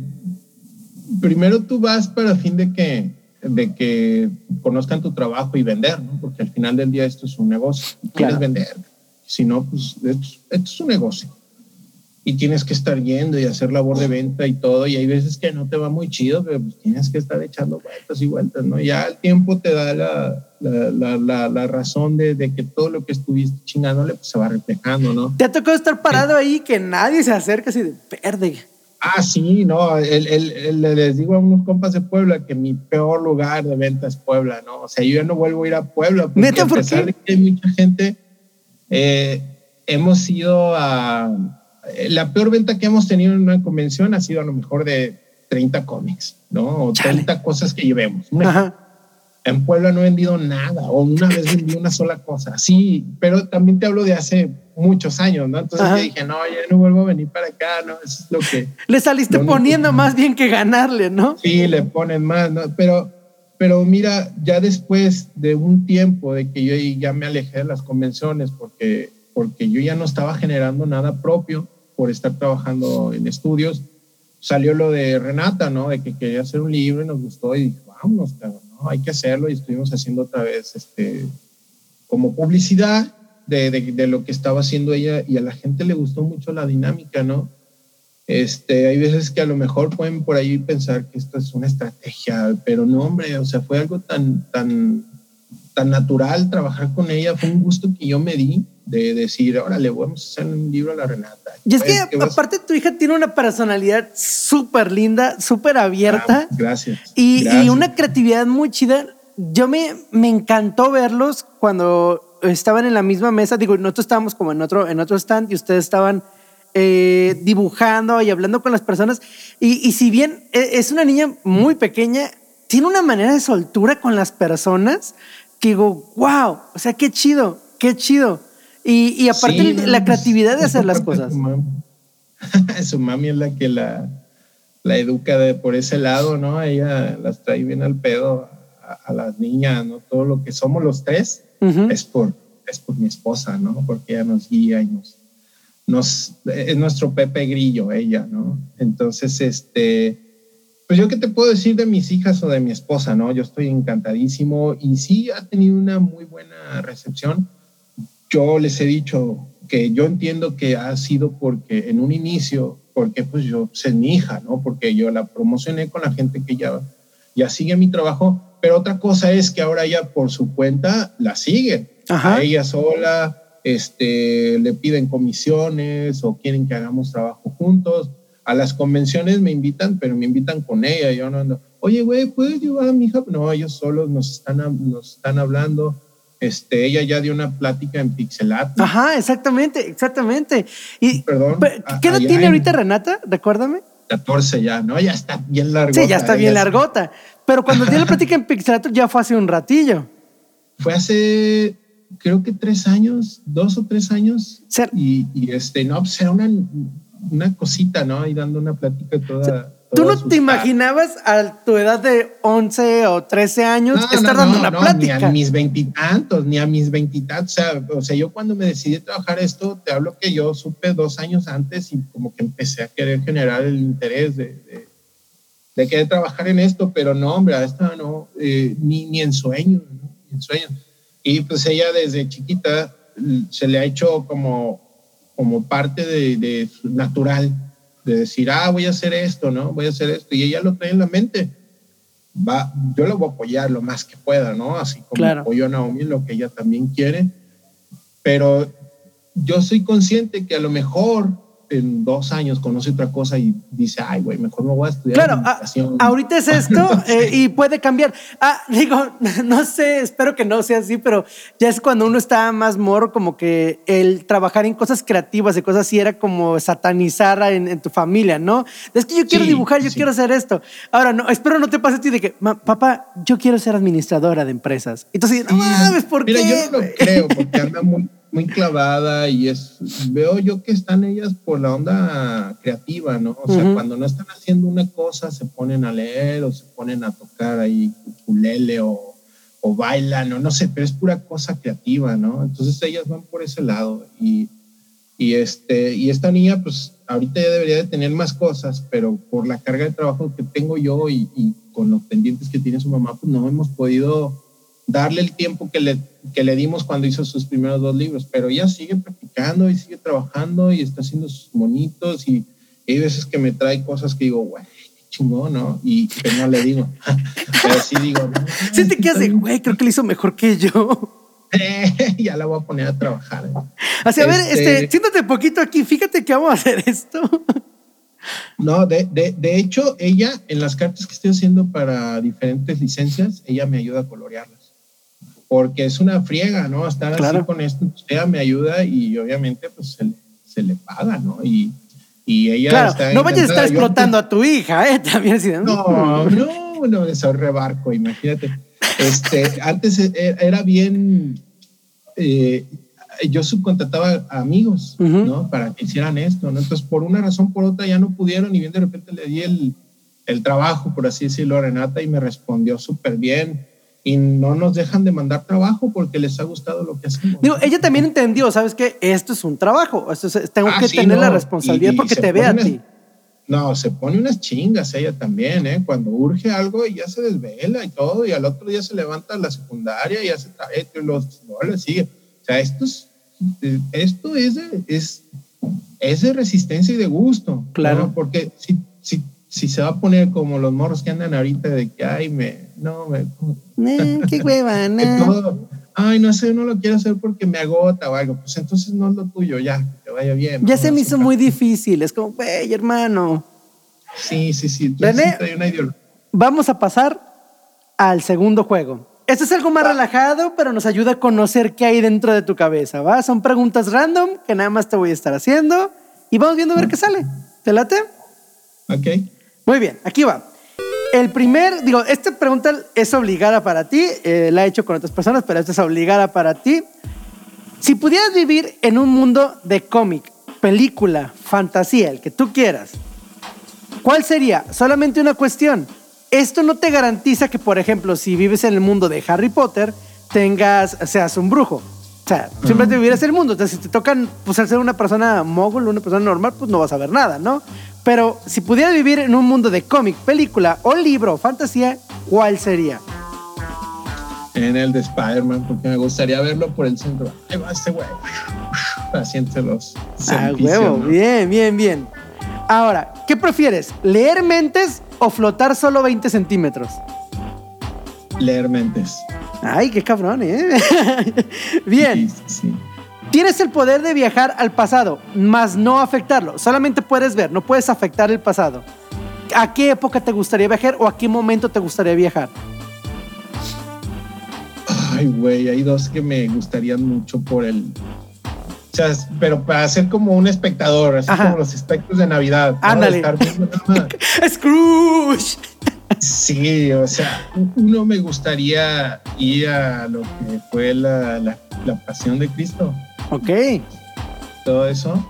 primero tú vas para fin de que, de que conozcan tu trabajo y vender, ¿no? Porque al final del día esto es un negocio. Quieres vender. Si no, pues esto, esto es un negocio y tienes que estar yendo y hacer labor de venta y todo, y hay veces que no te va muy chido, pero pues tienes que estar echando vueltas y vueltas, ¿no? Ya el tiempo te da la, la, la, la razón de, de, que todo lo que estuviste chingándole pues, se va reflejando, ¿no? ¿Te ha tocado estar parado ahí que nadie se acerca así de? Ah, sí, no, el, el, les digo a unos compas de Puebla que mi peor lugar de venta es Puebla, ¿no? O sea, yo ya no vuelvo a ir a Puebla porque a pesar de que hay mucha gente, eh, hemos ido a la peor venta que hemos tenido en una convención ha sido a lo mejor de 30 cómics, ¿no? O 30 cosas que llevemos. En Puebla no he vendido nada, o una vez vendí una sola cosa. Sí, pero también te hablo de hace muchos años, ¿no? Entonces dije, no, ya no vuelvo a venir para acá, ¿no? Eso es lo que... Le saliste poniendo más bien que ganarle, ¿no? Sí, le ponen más, ¿no? Pero, pero mira, ya después de un tiempo de que yo ya me alejé de las convenciones porque, porque yo ya no estaba generando nada propio, por estar trabajando en estudios, salió lo de Renata, ¿no? De que quería hacer un libro y nos gustó y dije, vámonos, ¿no? Hay que hacerlo y estuvimos haciendo otra vez, este, como publicidad de, de, lo que estaba haciendo ella y a la gente le gustó mucho la dinámica, ¿no? Este, hay veces que a lo mejor pueden por ahí pensar que esto es una estrategia, pero no, hombre, o sea, fue algo tan, tan, tan natural trabajar con ella, fue un gusto que yo me di de decir, órale, vamos a hacer un libro a la Renata. Y es que, aparte tu hija tiene una personalidad súper linda, súper abierta. Ah, gracias, y, y, una creatividad muy chida. Yo me, me encantó verlos cuando estaban en la misma mesa. Digo, nosotros estábamos como en otro, en otro stand y ustedes estaban eh, dibujando y hablando con las personas. Y, si bien e, es una niña muy pequeña, tiene una manera de soltura con las personas que digo, wow, o sea, qué chido, qué chido. Y, aparte la creatividad de hacer las cosas. *laughs* Su mami. es la que la, la educa de, por ese lado, ¿no? Ella las trae bien al pedo a, las niñas, ¿no? Todo lo que somos los tres es, por, es por mi esposa, ¿no? Porque ella nos guía y nos, nos, es nuestro Pepe Grillo, ella, ¿no? Entonces, este, pues yo qué te puedo decir de mis hijas o de mi esposa, ¿no? Yo estoy encantadísimo y sí ha tenido una muy buena recepción. Yo les he dicho que yo entiendo que ha sido porque en un inicio, porque pues yo sé mi hija, ¿no? Porque yo la promocioné con la gente que ya, ya sigue mi trabajo, pero otra cosa es que ahora ella por su cuenta la sigue, a ella sola, este, le piden comisiones o quieren que hagamos trabajo juntos. A las convenciones me invitan, pero me invitan con ella. Yo no ando, oye, güey, ¿puedes llevar a mi hija? No, ellos solos nos están, nos están hablando. Este, ella ya dio una plática en Pixelat. Ajá, exactamente, exactamente. Y, Perdón. ¿Qué edad tiene ahorita Renata? Recuérdame. 14 ya, ¿no? Ya está bien largota. Sí, ya está bien largota. Pero cuando dio la *laughs* plática en Pixelat ya fue hace un ratillo. Fue hace creo que tres años, dos o tres años. Y, y, este, no, pues era una, una cosita, ¿no? Y dando una plática toda. ¿Tú no te imaginabas a tu edad de 11 o 13 años estar dando una plática? Ni a mis veintitantos, ni a mis veintitantos. O sea, o sea, yo cuando me decidí trabajar esto, te hablo que yo supe dos años antes y como que empecé a querer generar el interés de, de, querer trabajar en esto, pero no, hombre, a esta no, eh, ni, ni en sueños, ¿no? Ni en sueños. Y pues ella desde chiquita mm, se le ha hecho como, como parte de, de natural, de decir, ah, voy a hacer esto, ¿no? Voy a hacer esto. Y ella lo trae en la mente. Va, yo lo voy a apoyar lo más que pueda, ¿no? Así como claro. apoyo a Naomi lo que ella también quiere. Pero yo soy consciente que a lo mejor en dos años conoce otra cosa y dice, ay, güey, mejor me voy a estudiar. Claro, ahorita es *laughs* esto eh, y puede cambiar. Ah, *laughs* digo, no sé, espero que no sea así, pero ya es cuando uno está más moro, como que el trabajar en cosas creativas y cosas así era como satanizar en, tu familia, ¿no? Es que yo quiero dibujar, yo quiero hacer esto. Ahora, no, espero no te pase a ti de que, papá, yo quiero ser administradora de empresas. Entonces, no mames, ¿por Mira, yo no lo creo, porque anda muy muy clavada y es, veo yo que están ellas por la onda creativa, ¿no? O sea, cuando no están haciendo una cosa, se ponen a leer o se ponen a tocar ahí ukulele o, o bailan o no sé, pero es pura cosa creativa, ¿no? Entonces ellas van por ese lado y, y, este, y esta niña, pues ahorita ya debería de tener más cosas, pero por la carga de trabajo que tengo yo y, y con los pendientes que tiene su mamá, pues no hemos podido darle el tiempo que le, que le dimos cuando hizo sus primeros dos libros, pero ella sigue practicando y sigue trabajando y está haciendo sus monitos y, hay veces que me trae cosas que digo, güey, qué chingón, ¿no? Y que no le digo, *laughs* pero sí digo, no, sí te quedas de, güey, creo que lo hizo mejor que yo. *laughs* *laughs* ya la voy a poner a trabajar. Así, a ver, este, este siéntate poquito aquí, fíjate que vamos a hacer esto. No, de, de, de, hecho, ella en las cartas que estoy haciendo para diferentes licencias, ella me ayuda a colorearlas porque es una friega, ¿no? Estar así con esto, ella me ayuda y obviamente pues se le, se le paga, ¿no? Y, y ella claro, está no vayas a estar explotando a tu hija, ¿eh? *laughs* También así, ¿no? No, no, no, ese rebarco, imagínate. Este, antes e, era bien, eh, yo subcontrataba a amigos, ¿no? Para que hicieran esto, ¿no? Entonces, por una razón por otra ya no pudieron y bien de repente le di el, el trabajo, por así decirlo, a Renata y me respondió súper bien y no nos dejan de mandar trabajo porque les ha gustado lo que hacemos. Digo, ella también entendió, ¿sabes qué? Esto es un trabajo, esto tengo ah, que tener la responsabilidad porque te ve a ti. No, se pone unas chingas ella también, ¿eh? Cuando urge algo y ya se desvela y todo, y al otro día se levanta a la secundaria y hace esto y los, no le sigue. O sea, esto es, eh, esto es de, es, es de resistencia y de gusto. Claro. ¿no? Porque si, si, si se va a poner como los morros que andan ahorita de que, ay, me, no, me, *laughs* Eh, qué hueva, *laughs* nah. todo, ay, no sé, no lo quiero hacer porque me agota o algo. Pues entonces no es lo tuyo, ya, que te vaya bien. Ya se me hizo muy difícil. Es como, güey, hermano. Sí, sí, sí. Tú René. sí traes una ideología. Vamos a pasar al segundo juego. Este es algo más relajado, pero nos ayuda a conocer qué hay dentro de tu cabeza, ¿va? Son preguntas random que nada más te voy a estar haciendo y vamos viendo a ver qué sale. ¿Te late? Ok. Muy bien, aquí va. El primer, digo, esta pregunta es obligada para ti, eh, la he hecho con otras personas, pero esta es obligada para ti. Si pudieras vivir en un mundo de cómic, película, fantasía, el que tú quieras, ¿cuál sería? Solamente una cuestión. Esto no te garantiza que, por ejemplo, si vives en el mundo de Harry Potter, tengas, seas un brujo. O sea, simplemente vivirás el mundo. Entonces, si te tocan pues, al ser una persona mogul, una persona normal, pues no vas a ver nada, ¿no? Pero si pudieras vivir en un mundo de cómic, película o libro fantasía, ¿cuál sería? En el de Spider-Man, porque me gustaría verlo por el centro. Ahí va este güey. Asiéntelos. Ah, huevo, bien, bien, bien. Ahora, ¿qué prefieres? ¿Leer mentes o flotar solo 20 centímetros? Leer mentes. Ay, qué cabrón, ¿eh? *laughs* bien. Sí, sí. Tienes el poder de viajar al pasado, más no afectarlo. Solamente puedes ver, no puedes afectar el pasado. ¿A qué época te gustaría viajar o a qué momento te gustaría viajar? Ay, güey, hay dos que me gustarían mucho por el. O sea, es- pero para ser como un espectador, así Ajá. como los espectros de Navidad. Ándale. *laughs* Scrooge. Sí, o sea, uno me gustaría ir a lo que fue la, la, la pasión de Cristo, Ok. todo eso.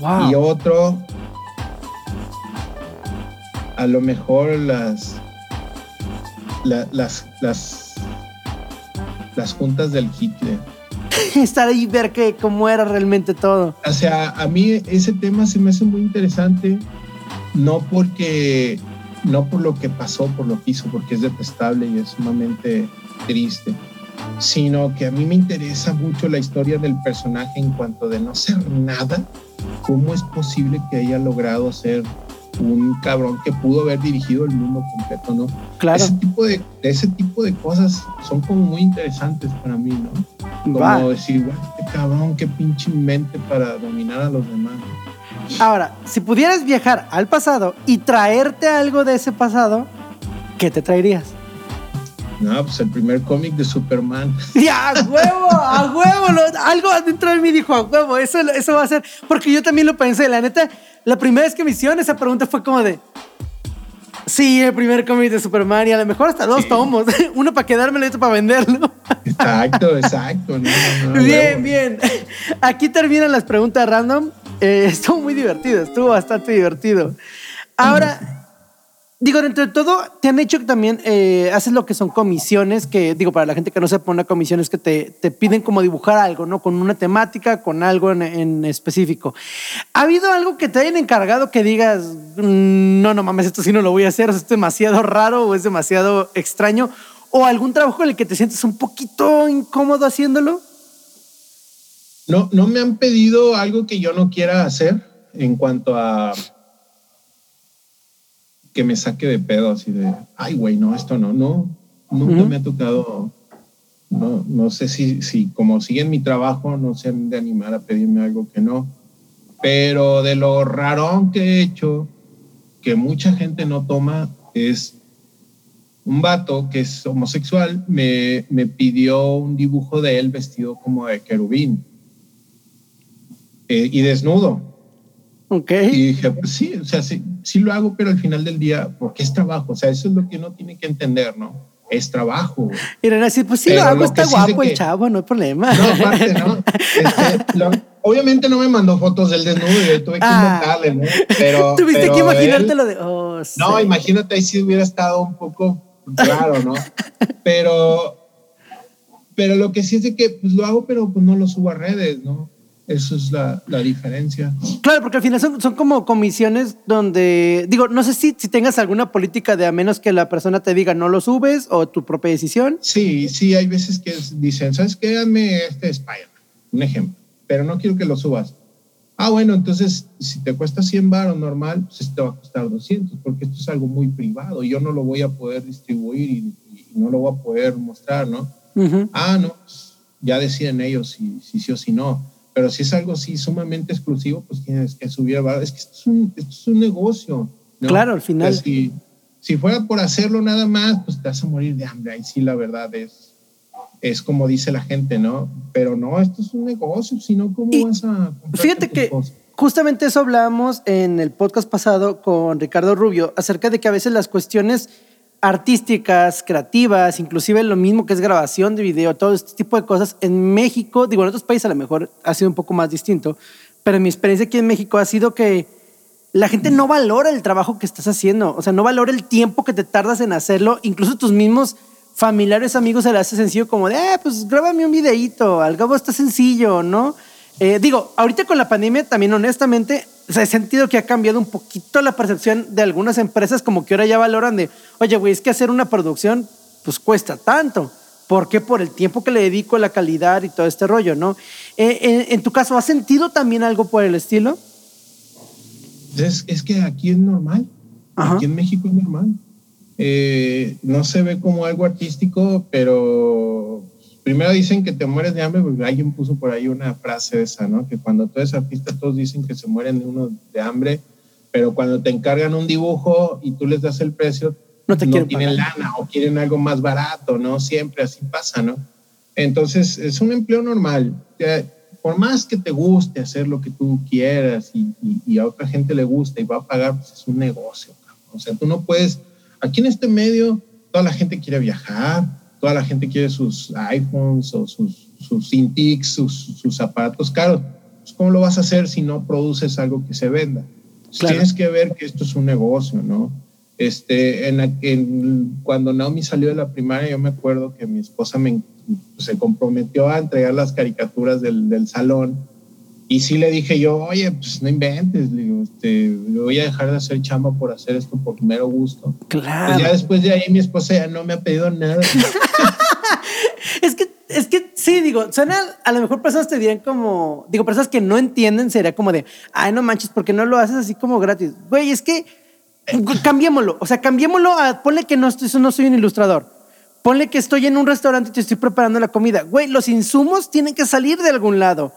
Wow. Y otro, a lo mejor las, la- las, las, las juntas del Hitler. *laughs* Estar ahí y ver que, cómo era realmente todo. O sea, a mí ese tema se me hace muy interesante, no porque, no por lo que pasó, por lo que hizo, porque es detestable y es sumamente triste, sino que a mí me interesa mucho la historia del personaje en cuanto de no ser nada, cómo es posible que haya logrado ser un cabrón que pudo haber dirigido el mundo completo, ¿no? Claro. Ese tipo de, ese tipo de cosas son como muy interesantes para mí, ¿no? Como Va. decir, "Guau, qué cabrón, qué pinche mente para dominar a los demás. Ahora, si pudieras viajar al pasado y traerte algo de ese pasado, ¿qué te traerías? No, pues el primer cómic de Superman. *laughs* ¡Ya, a huevo! ¡A huevo! Lo- algo adentro de mí dijo, a huevo, eso, eso va a ser. Porque yo también lo pensé. La neta, la primera vez que me hicieron esa pregunta fue como de. Sí, el primer cómic de Superman y a lo mejor hasta dos Sí. tomos. *laughs* Uno para quedármelo y otro para venderlo. Exacto, exacto. no, no, no, bien, huevo. bien. *laughs* Aquí terminan las preguntas random. Eh, estuvo muy divertido, estuvo bastante divertido. Ahora, digo, dentro de todo, te han hecho también eh, haces lo que son comisiones, que digo, para la gente que no sepa, una comisión es que te, te piden como dibujar algo, ¿no? Con una temática, con algo en, en específico. ¿Ha habido algo que te hayan encargado que digas, "Mm, no, no mames, esto sí no lo voy a hacer, es demasiado raro o es demasiado extraño? ¿O algún trabajo en el que te sientes un poquito incómodo haciéndolo? No, no me han pedido algo que yo no quiera hacer en cuanto a que me saque de pedo, así de, ay, güey, no, esto no, no, nunca Ujú. me ha tocado, no, no sé si, si como siguen mi trabajo, no se han de animar a pedirme algo que no, pero de lo rarón que he hecho, que mucha gente no toma, es un vato que es homosexual, me, me pidió un dibujo de él vestido como de querubín eh, y desnudo. Ok. Y dije, pues sí, o sea, sí, sí lo hago, pero al final del día, porque es trabajo, o sea, eso es lo que uno tiene que entender, ¿no? Es trabajo. René así, pues sí Pero lo hago, lo está sí guapo el chavo, no hay problema. No, aparte, ¿no? Este, lo- obviamente no me mandó fotos del desnudo yo tuve que Ah. ¿no? Pero, *laughs* Tuviste pero que imaginarte lo de. Oh, No, sí. imagínate ahí si hubiera estado un poco raro, ¿no? Pero, pero lo que sí es de que pues lo hago, pero pues no lo subo a redes, ¿no? Eso es la, la diferencia. Claro, porque al final son, son como comisiones donde. Digo, no sé si, si tengas alguna política de a menos que la persona te diga no lo subes o tu propia decisión. Sí, sí, hay veces que dicen, ¿sabes qué? Dame este Spider-Man. un ejemplo, pero no quiero que lo subas. Ah, bueno, entonces si te cuesta 100 baros normal, pues te va a costar 200, porque esto es algo muy privado, yo no lo voy a poder distribuir y, no lo voy a poder mostrar, ¿no? Ah, no, pues, ya deciden ellos si, si sí o si no. Pero si es algo así sumamente exclusivo, pues tienes que subir a Es que esto es un, esto es un negocio. Claro, al final. si, si fuera por hacerlo nada más, pues te vas a morir de hambre. Ahí sí, la verdad es, es como dice la gente, ¿no? Pero no, esto es un negocio, si no, ¿cómo vas a... Fíjate que justamente eso hablábamos en el podcast pasado con Ricardo Rubio, acerca de que a veces las cuestiones artísticas, creativas, inclusive lo mismo que es grabación de video, todo este tipo de cosas. En México, digo, en otros países a lo mejor ha sido un poco más distinto, pero mi experiencia aquí en México ha sido que la gente no valora el trabajo que estás haciendo, o sea, no valora el tiempo que te tardas en hacerlo, incluso tus mismos familiares, amigos se le hace sencillo como de, eh, pues grábame un videíto, algo está sencillo, ¿no? Eh, digo, ahorita con la pandemia también honestamente o sea, he sentido que ha cambiado un poquito la percepción de algunas empresas, como que ahora ya valoran de, oye, güey, es que hacer una producción, pues cuesta tanto. ¿Por qué? Por el tiempo que le dedico, la calidad y todo este rollo, ¿no? Eh, en, tu caso, ¿has sentido también algo por el estilo? Es, es que aquí es normal. Aquí en México es normal. Eh, no se ve como algo artístico, pero primero dicen que te mueres de hambre, porque alguien puso por ahí una frase esa, ¿no? Que cuando tú eres artista todos dicen que se mueren de uno de hambre, pero cuando te encargan un dibujo y tú les das el precio, no, te no tienen lana o quieren algo más barato, ¿no? Siempre así pasa, ¿no? Entonces es un empleo normal. Por más que te guste hacer lo que tú quieras y, a otra gente le gusta y va a pagar, pues es un negocio. O sea, tú no puedes, aquí en este medio, toda la gente quiere viajar, toda la gente quiere sus iPhones o sus, sus sus, sus, aparatos caros. Pues, ¿Cómo lo vas a hacer si no produces algo que se venda? Tienes que ver que esto es un negocio, ¿no? Este, en, cuando Naomi salió de la primaria, yo me acuerdo que mi esposa me, se comprometió a entregar las caricaturas del, del salón y sí le dije yo, oye, pues no inventes, le digo, este, voy a dejar de hacer chamba por hacer esto por mero gusto. Claro. Pues ya después de ahí mi esposa ya no me ha pedido nada. *laughs* es que, es que sí, digo, suena, a lo mejor personas te dirían como, digo, personas que no entienden sería como de, ay, no manches, ¿por qué no lo haces así como gratis? Güey, es que cambiémoslo, o sea, cambiémoslo a, ponle que no, estoy, no soy un ilustrador. Ponle que estoy en un restaurante y te estoy preparando la comida. Güey, los insumos tienen que salir de algún lado.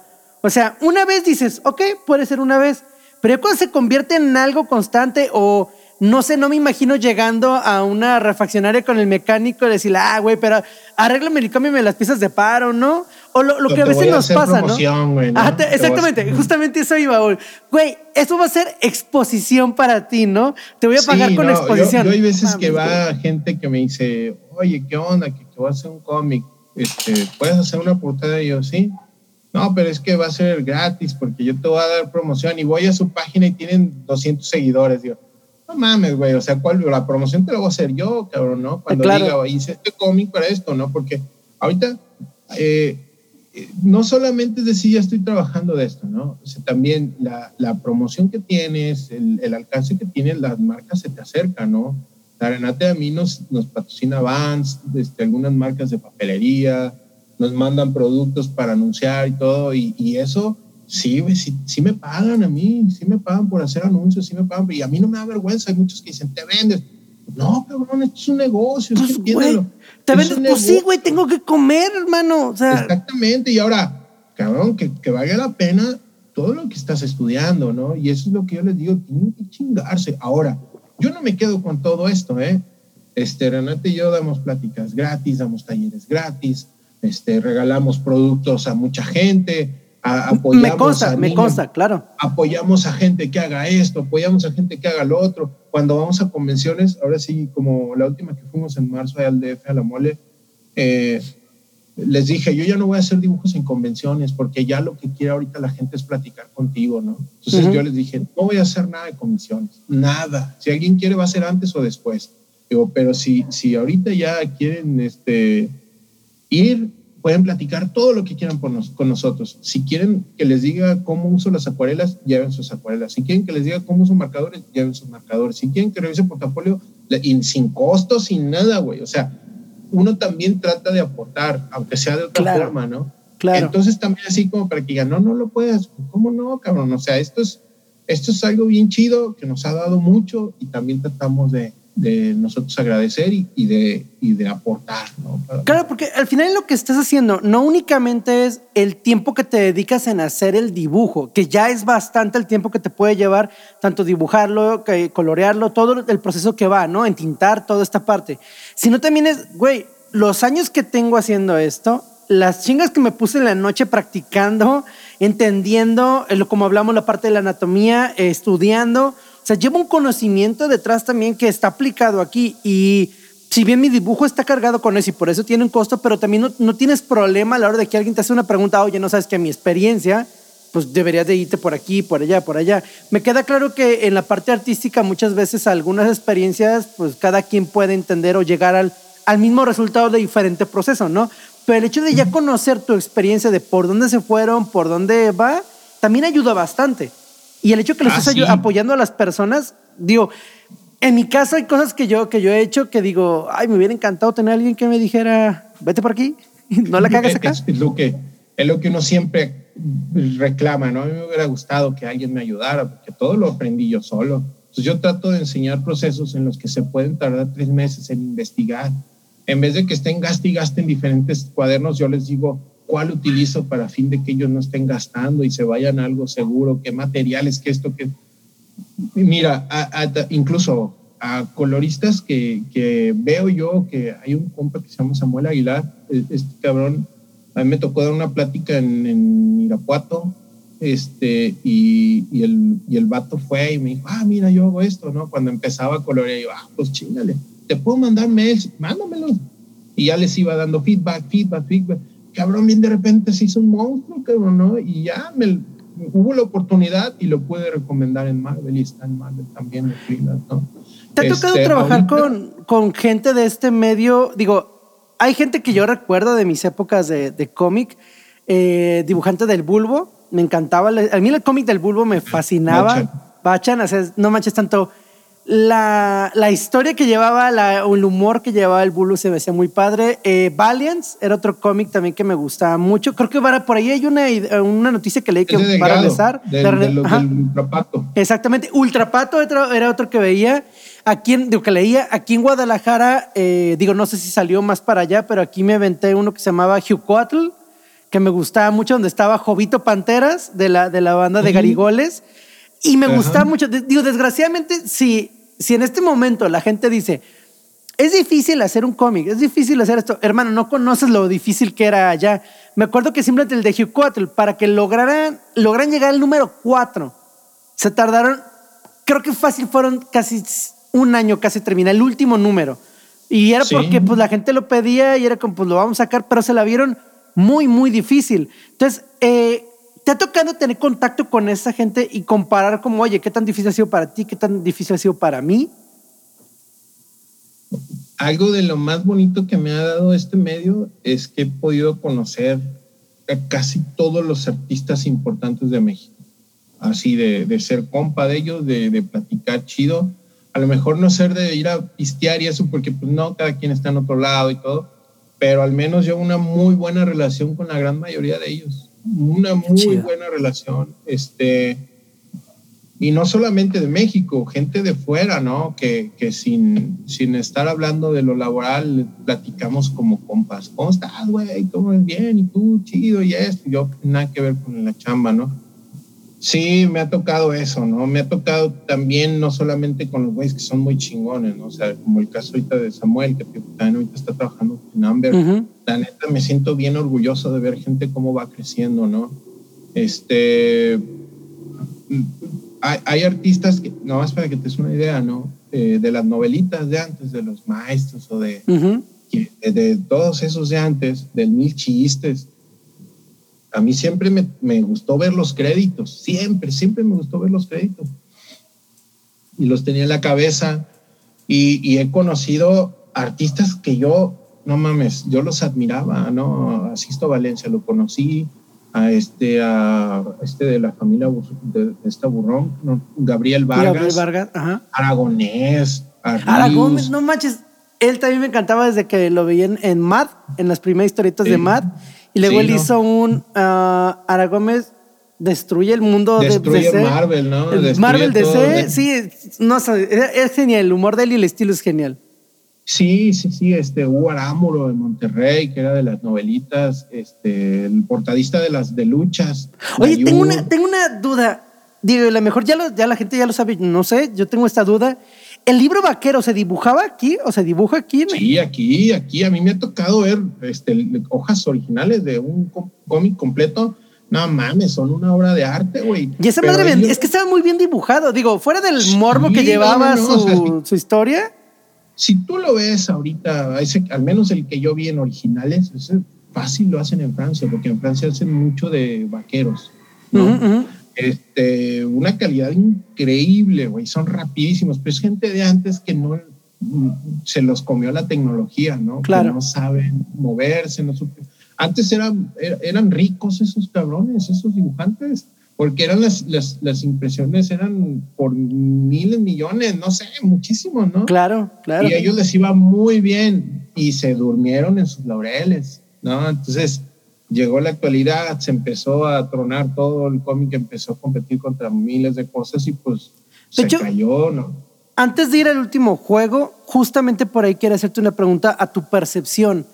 O sea, una vez dices, ok, puede ser una vez, pero cuando se convierte en algo constante o no sé, no me imagino llegando a una refaccionaria con el mecánico y decirle, ah, güey, pero arréglame y cámbiame las piezas de paro, ¿no? O lo, que a veces nos pasa, ¿no? exactamente, justamente eso iba, güey. Eso va a ser exposición para ti, ¿no? Te voy a pagar con exposición. Yo, hay veces que va gente que me dice, oye, ¿qué onda? Que, que voy a hacer un cómic. Este, ¿Puedes hacer una portada? Y yo, sí no, pero es que va a ser gratis porque yo te voy a dar promoción y voy a su página y tienen 200 seguidores. Digo, no mames, güey, o sea, ¿cuál? La promoción te la voy a hacer yo, cabrón, ¿no? Cuando diga, hice este cómic para esto, ¿no? Porque ahorita eh, no solamente es decir, ya estoy trabajando de esto, ¿no? O sea, también la, la promoción que tienes, el, el, alcance que tienes, las marcas se te acercan, ¿no? La Renate a mí nos, nos patrocina Vans, este, algunas marcas de papelería, nos mandan productos para anunciar y todo, y, eso sí, sí, sí, me pagan a mí, sí me pagan por hacer anuncios, sí me pagan, y a mí no me da vergüenza, hay muchos que dicen, te vendes. No, cabrón, esto es un negocio, pues, Te vendes, pues sí, güey, tengo que comer, hermano. O sea, Exactamente, y ahora, cabrón, que, que valga la pena todo lo que estás estudiando, ¿no? Y eso es lo que yo les digo, tienen que chingarse. Ahora, yo no me quedo con todo esto, ¿eh? Este, Renate y yo damos pláticas gratis, damos talleres gratis, este, regalamos productos a mucha gente, apoyamos me consta, me consta, claro. Apoyamos a gente que haga esto, apoyamos a gente que haga lo otro. Cuando vamos a convenciones, ahora sí, como la última que fuimos en marzo al DF, a la mole, eh, les dije, yo ya no voy a hacer dibujos en convenciones porque ya lo que quiere ahorita la gente es platicar contigo, ¿no? Entonces yo les dije, no voy a hacer nada de convenciones, nada. Si alguien quiere va a ser antes o después. Digo, pero si, si ahorita ya quieren este, ir, pueden platicar todo lo que quieran con nosotros. Si quieren que les diga cómo uso las acuarelas, lleven sus acuarelas. Si quieren que les diga cómo uso marcadores, lleven sus marcadores. Si quieren que revise portafolio, sin costos, sin nada, güey. O sea, uno también trata de aportar, aunque sea de otra forma, ¿no? Claro. Entonces también así como para que digan, no, no lo puedes, ¿cómo no, cabrón? O sea, esto es, esto es algo bien chido que nos ha dado mucho y también tratamos de, de nosotros agradecer y, de, y de aportar. ¿no? Claro, porque al final lo que estás haciendo no únicamente es el tiempo que te dedicas en hacer el dibujo, que ya es bastante el tiempo que te puede llevar tanto dibujarlo, que colorearlo, todo el proceso que va, ¿no? En tintar toda esta parte, sino también es, güey, los años que tengo haciendo esto, las chingas que me puse en la noche practicando, entendiendo, eh, como hablamos la parte de la anatomía, estudiando, o sea, lleva un conocimiento detrás también que está aplicado aquí y si bien mi dibujo está cargado con eso y por eso tiene un costo, pero también no, tienes problema a la hora de que alguien te hace una pregunta, oye, no sabes que mi experiencia, pues deberías de irte por aquí, por allá, por allá. Me queda claro que en la parte artística muchas veces algunas experiencias, pues cada quien puede entender o llegar al, al mismo resultado de diferente proceso, ¿no? Pero el hecho de ya conocer tu experiencia de por dónde se fueron, por dónde va, también ayuda bastante. Y el hecho que le ah, estés apoyando a las personas, digo, en mi caso hay cosas que yo, que yo he hecho que digo, ay, me hubiera encantado tener a alguien que me dijera, vete por aquí, *laughs* no la cagas acá. Es, lo que, es lo que uno siempre reclama, ¿no? A mí me hubiera gustado que alguien me ayudara, porque todo lo aprendí yo solo. Entonces yo trato de enseñar procesos en los que se pueden tardar tres meses en investigar. En vez de que estén gaste y gaste en diferentes cuadernos, yo les digo, cuál utilizo para fin de que ellos no estén gastando y se vayan a algo seguro, qué materiales, qué esto, que... Mira, incluso a coloristas que, que, veo yo, que hay un compa que se llama Samuel Aguilar, e, este cabrón, a mí me tocó dar una plática en, en Irapuato, este, y, y, el, y el vato fue y me dijo, ah, mira, yo hago esto, ¿no? Cuando empezaba a colorear, yo, ah, pues chingale, te puedo mandar mails, mándamelos. Y ya les iba dando feedback, feedback, feedback cabrón, bien de repente se hizo un monstruo, cabrón, ¿no? Y ya me, hubo la oportunidad y lo pude recomendar en Marvel y está en Marvel también, ¿no? ¿Te ha tocado este, trabajar con, con, gente de este medio? Digo, hay gente que yo recuerdo de mis épocas de, de cómic, eh, dibujante del bulbo, me encantaba, a mí el cómic del bulbo me fascinaba. Bachan, o sea, no manches tanto la, la, historia que llevaba, la, el humor que llevaba el Bulu se me hacía muy padre. Eh, Valiance era otro cómic también que me gustaba mucho. Creo que por ahí hay una, una noticia que leí que va a regresar. Del, Ultrapato. Exactamente. Ultrapato era otro que veía. Aquí digo, que leía, aquí en Guadalajara, eh, digo, no sé si salió más para allá, pero aquí me aventé uno que se llamaba Hucoatl, que me gustaba mucho, donde estaba Jovito Panteras de la, de la banda de Garigoles. Y me gustaba mucho. Digo, desgraciadamente, si si en este momento la gente dice, es difícil hacer un cómic, es difícil hacer esto, hermano, no conoces lo difícil que era allá. Me acuerdo que simplemente el de Hugh Quattle, para que lograran, logran llegar al número 4, se tardaron, creo que fácil fueron casi un año, casi termina el último número. Y era porque pues la gente lo pedía y era como, pues lo vamos a sacar, pero se la vieron muy, muy difícil. Entonces, eh, ¿Te ha tocado tener contacto con esa gente y comparar como, oye, qué tan difícil ha sido para ti, qué tan difícil ha sido para mí? Algo de lo más bonito que me ha dado este medio es que he podido conocer a casi todos los artistas importantes de México. Así de, ser compa de ellos, de, platicar chido. A lo mejor no ser de ir a pistear y eso, porque pues no, cada quien está en otro lado y todo, pero al menos yo una muy buena relación con la gran mayoría de ellos una muy buena relación. Este, y no solamente de México, gente de fuera, ¿no? Que, que sin, sin estar hablando de lo laboral, platicamos como compas. ¿Cómo estás, güey? ¿Cómo es bien? ¿Y tú? Chido, y esto. Yo, nada que ver con la chamba, ¿no? Sí, me ha tocado eso, ¿no? Me ha tocado también, no solamente con los güeyes que son muy chingones, ¿no? O sea, como el caso ahorita de Samuel, que también ahorita está trabajando en Amber. La neta, me siento bien orgulloso de ver gente cómo va creciendo, ¿no? Este. Hay, artistas que, no más para que te des una idea, ¿no? Eh, de las novelitas de antes, de los maestros o de, de, de todos esos de antes, del mil chistes a mí siempre me, gustó ver los créditos, siempre, siempre me gustó ver los créditos. Y los tenía en la cabeza y, he conocido artistas que yo, no mames, yo los admiraba, ¿no? Asisto Valencia, lo conocí, a este, a este de la familia de, esta burrón, Gabriel Vargas, Gabriel Vargas ajá. Aragonés, Aragonés, no manches, él también me encantaba desde que lo veía en, Mad, en las primeras historietas de Mad Y luego Sí, él ¿no? hizo un Ara Gómez destruye el mundo Destruye de DC. Marvel, ¿no? Destruye Marvel DC, ¿no? sí, no sé, es, genial. El humor de él y el estilo es genial. Sí, sí, sí, este Hugo Arámburo de Monterrey, que era de las novelitas, este, el portadista de las de luchas. Oye, tengo una, tengo una duda. Digo, a lo mejor ya, lo- ya la gente ya lo sabe, no sé, yo tengo esta duda. ¿El libro vaquero se dibujaba aquí o se dibuja aquí? en- Sí, aquí, aquí a mí me ha tocado ver este, hojas originales de un cómic completo. No mames, son una obra de arte, güey. Y esa Pero madre es que estaba muy bien dibujado. Digo, fuera del morbo que Sí, llevaba no, no, no, su, o sea, su historia. Si tú lo ves ahorita, ese, al menos el que yo vi en originales, ese fácil lo hacen en Francia, porque en Francia hacen mucho de vaqueros. Este, una calidad increíble, güey, son rapidísimos, pero es gente de antes que no mm, se los comió la tecnología, ¿no? Claro. Que no saben moverse, no supe- Antes eran, er- eran ricos esos cabrones, esos dibujantes, porque eran las, las, las impresiones eran por miles, millones, no sé, muchísimos, ¿no? Claro, claro. Y a ellos les iba muy bien y se durmieron en sus laureles, ¿no? Entonces llegó la actualidad, se empezó a tronar todo el cómic, empezó a competir contra miles de cosas y pues De se hecho- cayó, ¿no? Antes de ir al último juego, justamente por ahí quiero hacerte una pregunta a tu percepción.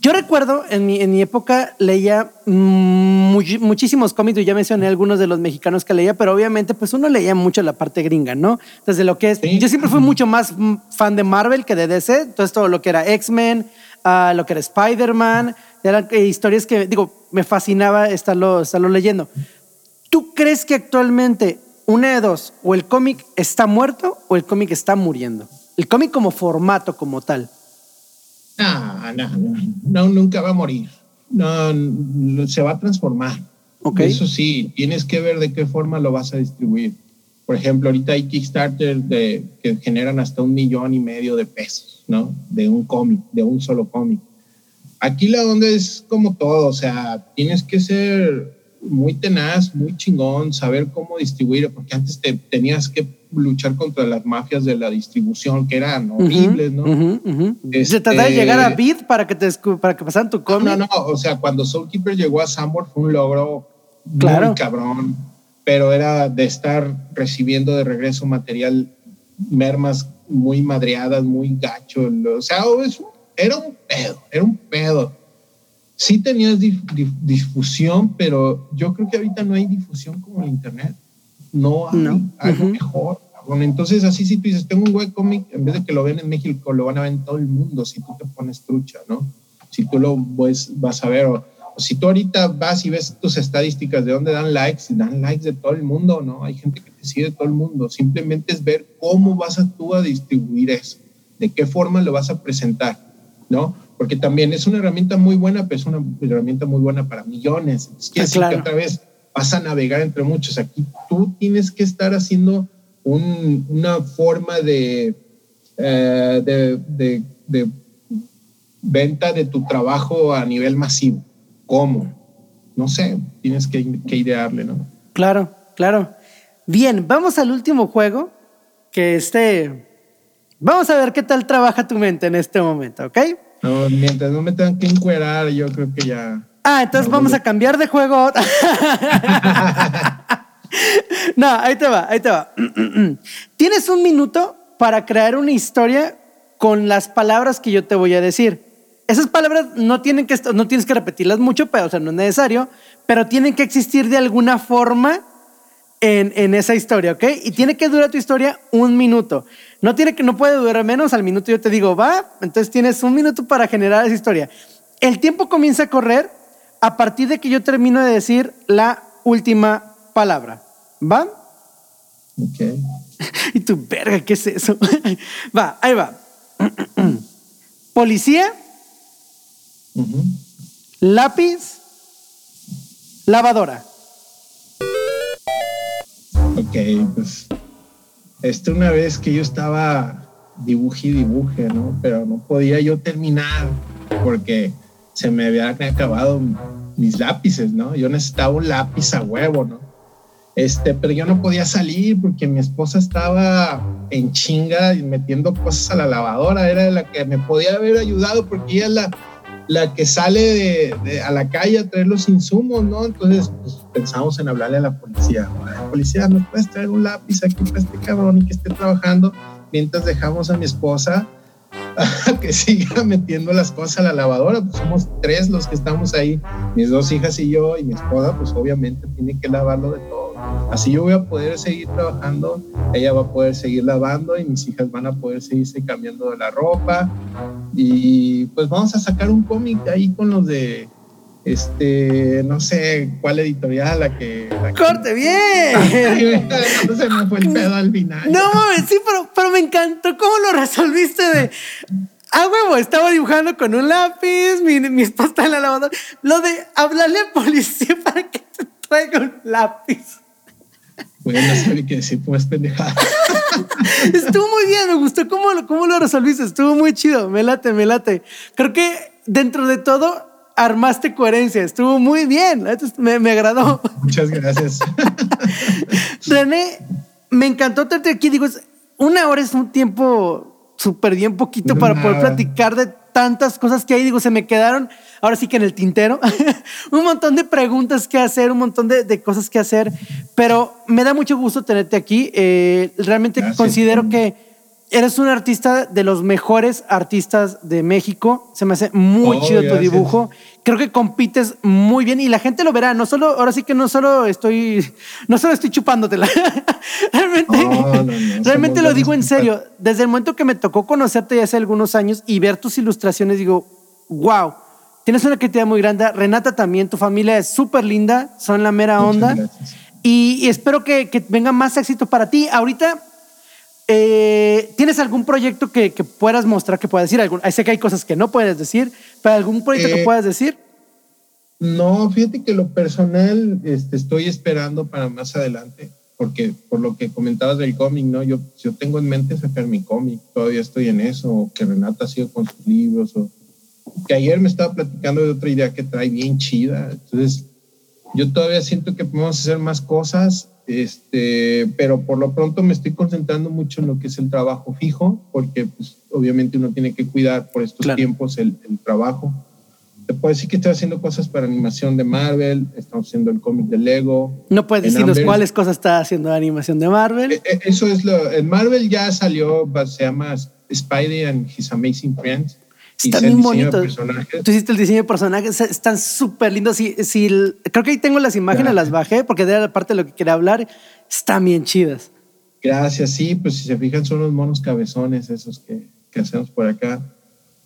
Yo recuerdo en mi, en mi época leía much- muchísimos cómics, y ya mencioné algunos de los mexicanos que leía, pero obviamente pues uno leía mucho la parte gringa, ¿no? Desde lo que es, Sí. yo siempre fui mucho más fan de Marvel que de DC, entonces todo lo que era X-Men, ah, lo que era Spider-Man, eran historias que, digo, me fascinaba estarlo, estarlo leyendo. ¿Tú crees que actualmente una de dos, o el cómic está muerto o el cómic está muriendo? El cómic como formato, como tal. No, no, no, no, nunca va a morir. No, no, se va a transformar. Ok. Eso sí, tienes que ver de qué forma lo vas a distribuir. Por ejemplo, ahorita hay Kickstarter de, que generan hasta un millón y medio de pesos, ¿no? De un cómic, de un solo cómic. Aquí la onda es como todo, o sea, tienes que ser muy tenaz, muy chingón, saber cómo distribuir, porque antes te tenías que luchar contra las mafias de la distribución, que eran horribles, ¿no? Ujú, ujú. Se Este- trataba de llegar a Bid para que te para que pasaran tu No, cómic. no, no, o sea, cuando Soulkeeper llegó a Sambor fue un logro Claro. muy cabrón, pero era de estar recibiendo de regreso material mermas muy madreadas, muy gacho, o sea, era un pedo, era un pedo. Sí tenías dif- dif- difusión, pero yo creo que ahorita no hay difusión como el internet. No hay No. algo Ujú. mejor. cabrón. Entonces, así si tú dices, tengo un webcomic, en vez de que lo ven en México, lo van a ver en todo el mundo si tú te pones trucha, ¿no? Si tú lo ves, vas a ver, o si tú ahorita vas y ves tus estadísticas de dónde dan likes, dan likes de todo el mundo, ¿no? Hay gente que te sigue de todo el mundo. Simplemente es ver cómo vas a tú a distribuir eso, de qué forma lo vas a presentar, ¿no? Porque también es una herramienta muy buena, pero es una herramienta muy buena para millones. Es que Ah, decir claro. que otra vez vas a navegar entre muchos. Aquí tú tienes que estar haciendo un- una forma de, eh, de, de- de venta de tu trabajo a nivel masivo. ¿Cómo? No sé, tienes que, que idearle, ¿no? Claro, claro. Bien, vamos al último juego. Que este. Vamos a ver qué tal trabaja tu mente en este momento, ¿ok? No, mientras no me tengan que encuerar, yo creo que ya. Ah, entonces No, vamos a cambiar de juego. *laughs* no, ahí te va, ahí te va. Tienes un minuto para crear una historia con las palabras que yo te voy a decir. Esas palabras no tienen que no tienes que repetirlas mucho, pero o sea, no es necesario, pero tienen que existir de alguna forma en, en esa historia, ¿ok? Y tiene que durar tu historia un minuto. No tiene que no puede durar menos al minuto. Yo te digo, va, entonces tienes un minuto para generar esa historia. El tiempo comienza a correr a partir de que yo termino de decir la última palabra, ¿va? Ok. *laughs* Y tu verga, ¿qué es eso? *laughs* va, ahí va. *clears throat* Policía, Lápiz, lavadora. Ok, pues. Esta una vez que yo estaba dibuje y dibuje, ¿no? Pero no podía yo terminar porque se me habían acabado mis lápices, ¿no? Yo necesitaba un lápiz a huevo, ¿no? Este, pero yo no podía salir porque mi esposa estaba en chinga y metiendo cosas a la lavadora. Era la que me podía haber ayudado porque ella es la, la que sale de, a la calle a traer los insumos, ¿no? Entonces pues, pensamos en hablarle a la policía. Policía, ¿no puedes traer un lápiz aquí para este cabrón y que esté trabajando? Mientras dejamos a mi esposa *laughs* que siga metiendo las cosas a la lavadora, pues somos tres los que estamos ahí, mis dos hijas y yo, y mi esposa, pues obviamente tiene que lavarlo de todo. Así yo voy a poder seguir trabajando, ella va a poder seguir lavando y mis hijas van a poder seguirse cambiando de la ropa. Y pues vamos a sacar un cómic ahí con los de este, no sé cuál editorial, la que. ¡Corte bien! *laughs* no se me fue el pedo al final. No sí, pero, pero me encantó cómo lo resolviste de. Ah, huevo, estaba dibujando con un lápiz, mi, mi esposa está en la lavadora. Lo de hablarle al policía *laughs* para que te traiga un lápiz. Bueno, no qué decir, pues pendejada. *laughs* Estuvo muy bien, me gustó cómo, cómo lo resolviste, estuvo muy chido, me late, me late. Creo que dentro de todo armaste coherencia, estuvo muy bien, me, me agradó. *laughs* Muchas gracias. *laughs* René, me encantó tenerte aquí, digo, una hora es un tiempo súper bien poquito para poder platicar de tantas cosas que hay, digo, se me quedaron ahora sí que en el tintero, *laughs* un montón de preguntas que hacer, un montón de, cosas que hacer, pero me da mucho gusto tenerte aquí. Eh, realmente considero que eres un artista de los mejores artistas de México. Se me hace muy oh, chido tu dibujo. Creo que compites muy bien y la gente lo verá. No solo, ahora sí que no solo estoy, *laughs* no solo estoy chupándotela. *laughs* realmente, realmente lo digo en serio. Desde el momento que me tocó conocerte ya hace algunos años y ver tus ilustraciones, digo, wow. Tienes una creatividad muy grande. Renata también, tu familia es súper linda, son la mera onda. Y, espero que, que venga más éxito para ti. Ahorita eh, ¿Tienes algún proyecto que, puedas mostrar, que puedas decir? Algún, sé que hay cosas que no puedes decir, pero algún proyecto que eh, puedas decir. No, fíjate que lo personal este, estoy esperando para más adelante, porque por lo que comentabas del cómic, ¿no? Yo, yo tengo en mente sacar mi cómic, todavía estoy en eso, o que Renata ha sido con sus libros, o que ayer me estaba platicando de otra idea que trae bien chida. Entonces, yo todavía siento que podemos hacer más cosas este, pero por lo pronto me estoy concentrando mucho en lo que es el trabajo fijo, porque pues, obviamente uno tiene que cuidar por estos tiempos el, trabajo. Te puedo decir que estoy haciendo cosas para animación de Marvel, estamos haciendo el cómic de Lego. No puedes decirnos cuáles cosas está haciendo de animación de Marvel. E, e, eso es lo. El Marvel ya salió, se llama Spidey and His Amazing Friends. Están bien bonitos. Tú hiciste el diseño de personajes, están súper lindos. Si, si, creo que ahí tengo las imágenes, las bajé porque era parte de lo que quería hablar. Están bien chidas. Gracias, sí, pues si se fijan son los monos cabezones esos que, que hacemos por acá.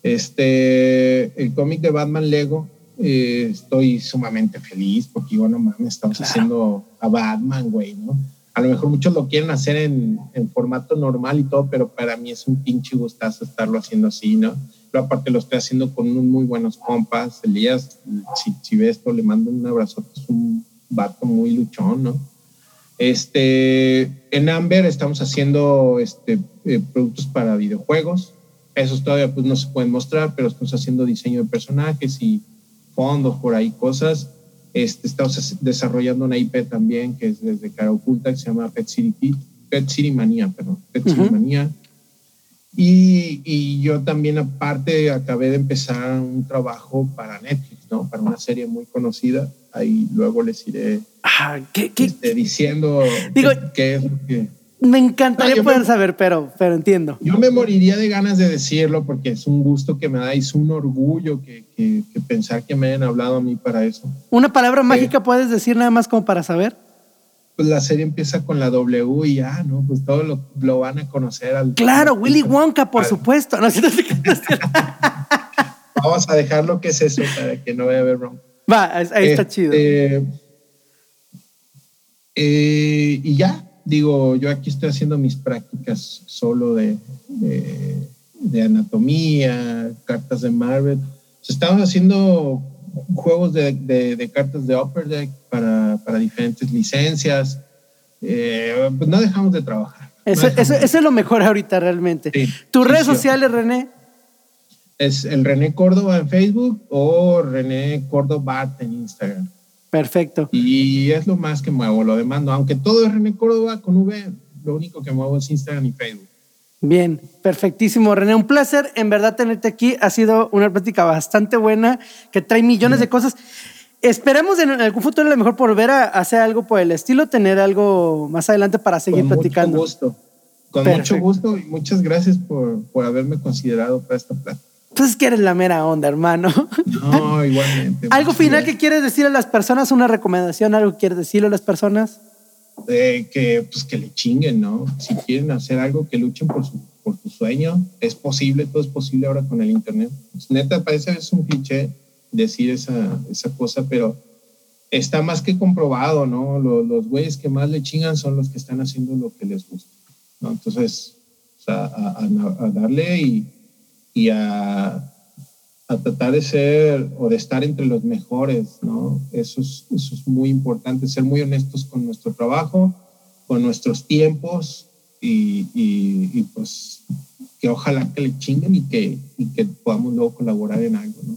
Este, el cómic de Batman Lego, eh, estoy sumamente feliz porque bueno, mames, estamos haciendo a Batman, güey, ¿no? A lo mejor muchos lo quieren hacer en, formato normal y todo, pero para mí es un pinche gustazo estarlo haciendo así, ¿no? pero aparte lo estoy haciendo con unos muy buenos compas. Elías, si, si le mando un abrazo, es un vato muy luchón, ¿no? Este, en Amber estamos haciendo este, eh, productos para videojuegos. Esos todavía pues, no se pueden mostrar, pero estamos haciendo diseño de personajes y fondos por ahí, cosas. Este, estamos desarrollando una IP también que es desde cara oculta que se llama Pet City, Pet City Manía, perdón, Pet City Manía y, y, yo también aparte acabé de empezar un trabajo para Netflix, ¿no? Para una serie muy conocida. Ahí luego les iré ah, ¿qué, qué? Este, diciendo Digo, qué, es lo que... Me encantaría poder saber, pero, pero entiendo. Yo me moriría de ganas de decirlo porque es un gusto que me da y es un orgullo que, que, pensar que me hayan hablado a mí para eso. ¿Una palabra mágica puedes decir nada más como para saber? pues la serie empieza con la W y ya, ¿no? Pues todo lo, van a conocer al. Claro, Willy Wonka, por supuesto. *laughs* Vamos a dejar lo que es eso para que no vaya a haber wrong. Va, ahí está chido. Este, eh, y ya, digo, yo aquí estoy haciendo mis prácticas solo de, de, anatomía, cartas de Marvel. estamos haciendo juegos de, de, cartas de Upper Deck para, para diferentes licencias. Eh, pues no dejamos de trabajar. Eso, es lo mejor ahorita realmente. ¿Tus redes sociales, René? Es el René Córdoba en Facebook o René Córdoba en Instagram. Perfecto. Y es lo más que muevo, lo demás Aunque todo es René Córdoba con V, lo único que muevo es Instagram y Facebook. Bien, perfectísimo, René. Un placer en verdad tenerte aquí. Ha sido una plática bastante buena que trae millones de cosas. Esperemos en algún futuro a lo mejor volver a hacer algo por el estilo, tener algo más adelante para seguir Con platicando. Mucho gusto. Con Perfecto. mucho gusto y muchas gracias por, por haberme considerado para esta plática. Pues es que eres la mera onda, hermano. No, *laughs* igualmente. ¿Algo final que quieres decir a las personas? ¿Una recomendación? ¿Algo que quieres decirle a las personas? Eh, que pues que le chinguen, ¿no? Si quieren hacer algo, que luchen por su, por su sueño. Es posible, todo es posible ahora con el internet. Pues, neta, parece es un cliché decir esa, esa cosa, pero está más que comprobado, ¿no? Los, los güeyes que más le chingan son los que están haciendo lo que les gusta, ¿no? Entonces, o sea, a, a- a darle y, y a, a tratar de ser o de estar entre los mejores, ¿no? Eso es, eso es muy importante, ser muy honestos con nuestro trabajo, con nuestros tiempos y, y- y, pues que ojalá que le chinguen y que, y que podamos luego colaborar en algo, ¿no?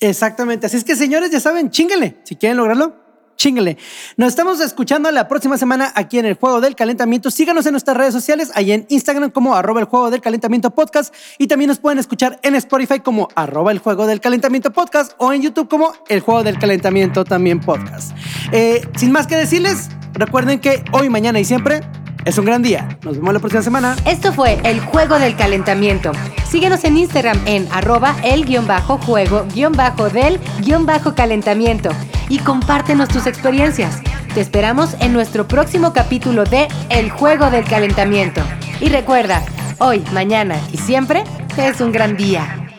Exactamente. Así es que, señores, ya saben, chínguele. Si quieren lograrlo, chínguele. Nos estamos escuchando la próxima semana aquí en el Juego del Calentamiento. Síganos en nuestras redes sociales, ahí en Instagram como arroba el Juego del Calentamiento Podcast y también nos pueden escuchar en Spotify como arroba el Juego del Calentamiento Podcast o en YouTube como el Juego del Calentamiento también Podcast. Eh, sin más que decirles, recuerden que hoy, mañana y siempre es un gran día. Nos vemos la próxima semana. Esto fue el juego del calentamiento. Síguenos en Instagram en arroba el guion bajo juego guion bajo del guion bajo calentamiento y compártenos tus experiencias. Te esperamos en nuestro próximo capítulo de El juego del calentamiento. Y recuerda, hoy, mañana y siempre es un gran día.